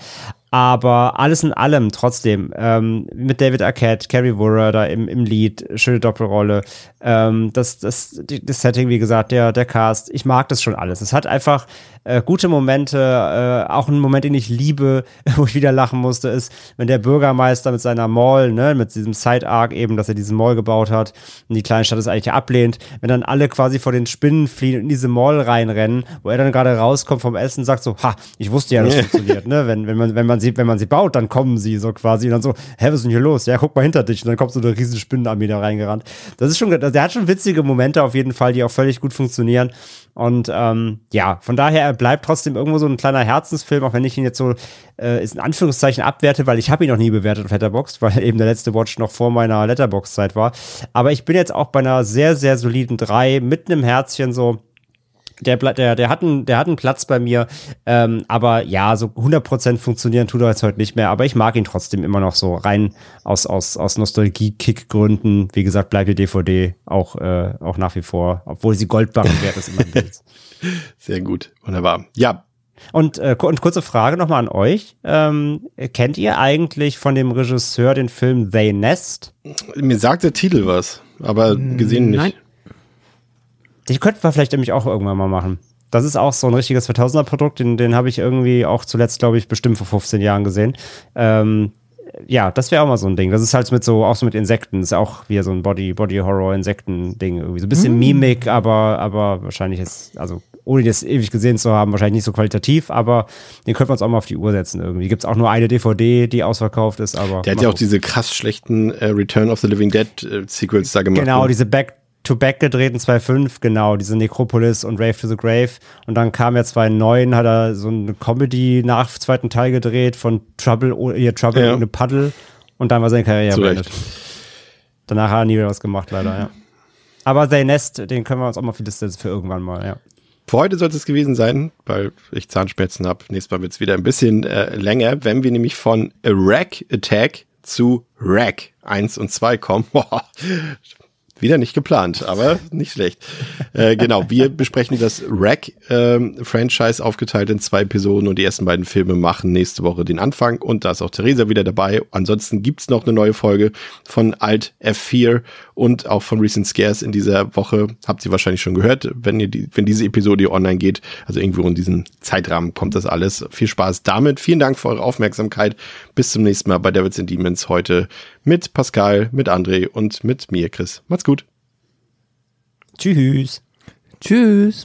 Aber alles in allem trotzdem, ähm, mit David Arquette, Carrie Wurrer da im, im Lied, schöne Doppelrolle, ähm, das, das, das Setting, wie gesagt, der, der Cast, ich mag das schon alles. Es hat einfach äh, gute Momente, äh, auch ein Moment, den ich liebe, wo ich wieder lachen musste, ist, wenn der Bürgermeister mit seiner Mall, ne, mit diesem Side-Arc eben, dass er diesen Mall gebaut hat und die kleine Stadt es eigentlich ablehnt, wenn dann alle quasi vor den Spinnen fliehen und in diese Mall reinrennen, wo er dann gerade rauskommt vom Essen und sagt so, ha, ich wusste ja, das funktioniert, ne, wenn, wenn man, wenn man sie, wenn man sie baut, dann kommen sie so quasi und dann so, hä, was ist denn hier los? Ja, guck mal hinter dich und dann kommt so eine riesen Spinnenarmee da reingerannt. Das ist schon, der hat schon witzige Momente auf jeden Fall, die auch völlig gut funktionieren. Und ähm, ja, von daher er bleibt trotzdem irgendwo so ein kleiner Herzensfilm, auch wenn ich ihn jetzt so äh, in Anführungszeichen abwerte, weil ich habe ihn noch nie bewertet auf Letterboxd, weil eben der letzte Watch noch vor meiner Letterboxd-Zeit war. Aber ich bin jetzt auch bei einer sehr, sehr soliden 3 mit einem Herzchen so der, der, der, hat einen, der hat einen Platz bei mir, ähm, aber ja, so 100% funktionieren tut er jetzt heute nicht mehr, aber ich mag ihn trotzdem immer noch so rein aus, aus, aus Nostalgie-Kick-Gründen. Wie gesagt, bleibt die DVD auch, äh, auch nach wie vor, obwohl sie Goldbarren wert ist. Sehr gut, wunderbar. Ja. Und, äh, und kurze Frage nochmal an euch. Ähm, kennt ihr eigentlich von dem Regisseur den Film They Nest? Mir sagt der Titel was. aber gesehen nicht. Nein. Die könnten wir vielleicht nämlich auch irgendwann mal machen. Das ist auch so ein richtiges 2000er-Produkt, den, den habe ich irgendwie auch zuletzt, glaube ich, bestimmt vor 15 Jahren gesehen. Ähm, ja, das wäre auch mal so ein Ding. Das ist halt mit so, auch so mit Insekten. Das ist auch wieder so ein Body, Body-Horror-Insekten-Ding. Irgendwie so ein bisschen Mimik, aber, aber wahrscheinlich ist, also ohne das ewig gesehen zu haben, wahrscheinlich nicht so qualitativ, aber den könnten wir uns auch mal auf die Uhr setzen irgendwie. Gibt es auch nur eine DVD, die ausverkauft ist, aber. Der hat ja auch gucken. diese krass schlechten äh, Return of the Living Dead äh, Sequels da gemacht. Genau, ne? diese Back-to-Back gedrehten 2.5, genau, diese Necropolis und Rave to the Grave. Und dann kam ja 2.9, hat er so eine Comedy nach zweiten Teil gedreht von Trouble, oh- hier Trouble Ja. ohne Paddle. Und dann war seine Karriere Zu beendet. Danach hat er nie wieder was gemacht, leider, ja. Aber They Nest, den können wir uns auch mal auf die Liste für irgendwann mal, ja. Für heute sollte es gewesen sein, weil ich Zahnschmerzen habe. Nächstes Mal wird es wieder ein bisschen äh, länger, wenn wir nämlich von A Rack Attack zu Rack 1 und 2 kommen. Wieder nicht geplant, aber nicht schlecht. äh, genau, wir besprechen das Rack-Franchise aufgeteilt in zwei Episoden und die ersten beiden Filme machen nächste Woche den Anfang und da ist auch Theresa wieder dabei. Ansonsten gibt's noch eine neue Folge von Alt F4 und auch von Recent Scares in dieser Woche. Habt ihr wahrscheinlich schon gehört, wenn ihr die, wenn diese Episode hier online geht. Also irgendwo in diesem Zeitrahmen kommt das alles. Viel Spaß damit. Vielen Dank für eure Aufmerksamkeit. Bis zum nächsten Mal bei Devils and Demons heute mit Pascal, mit André und mit mir, Chris. Macht's gut. Tschüss. Tschüss.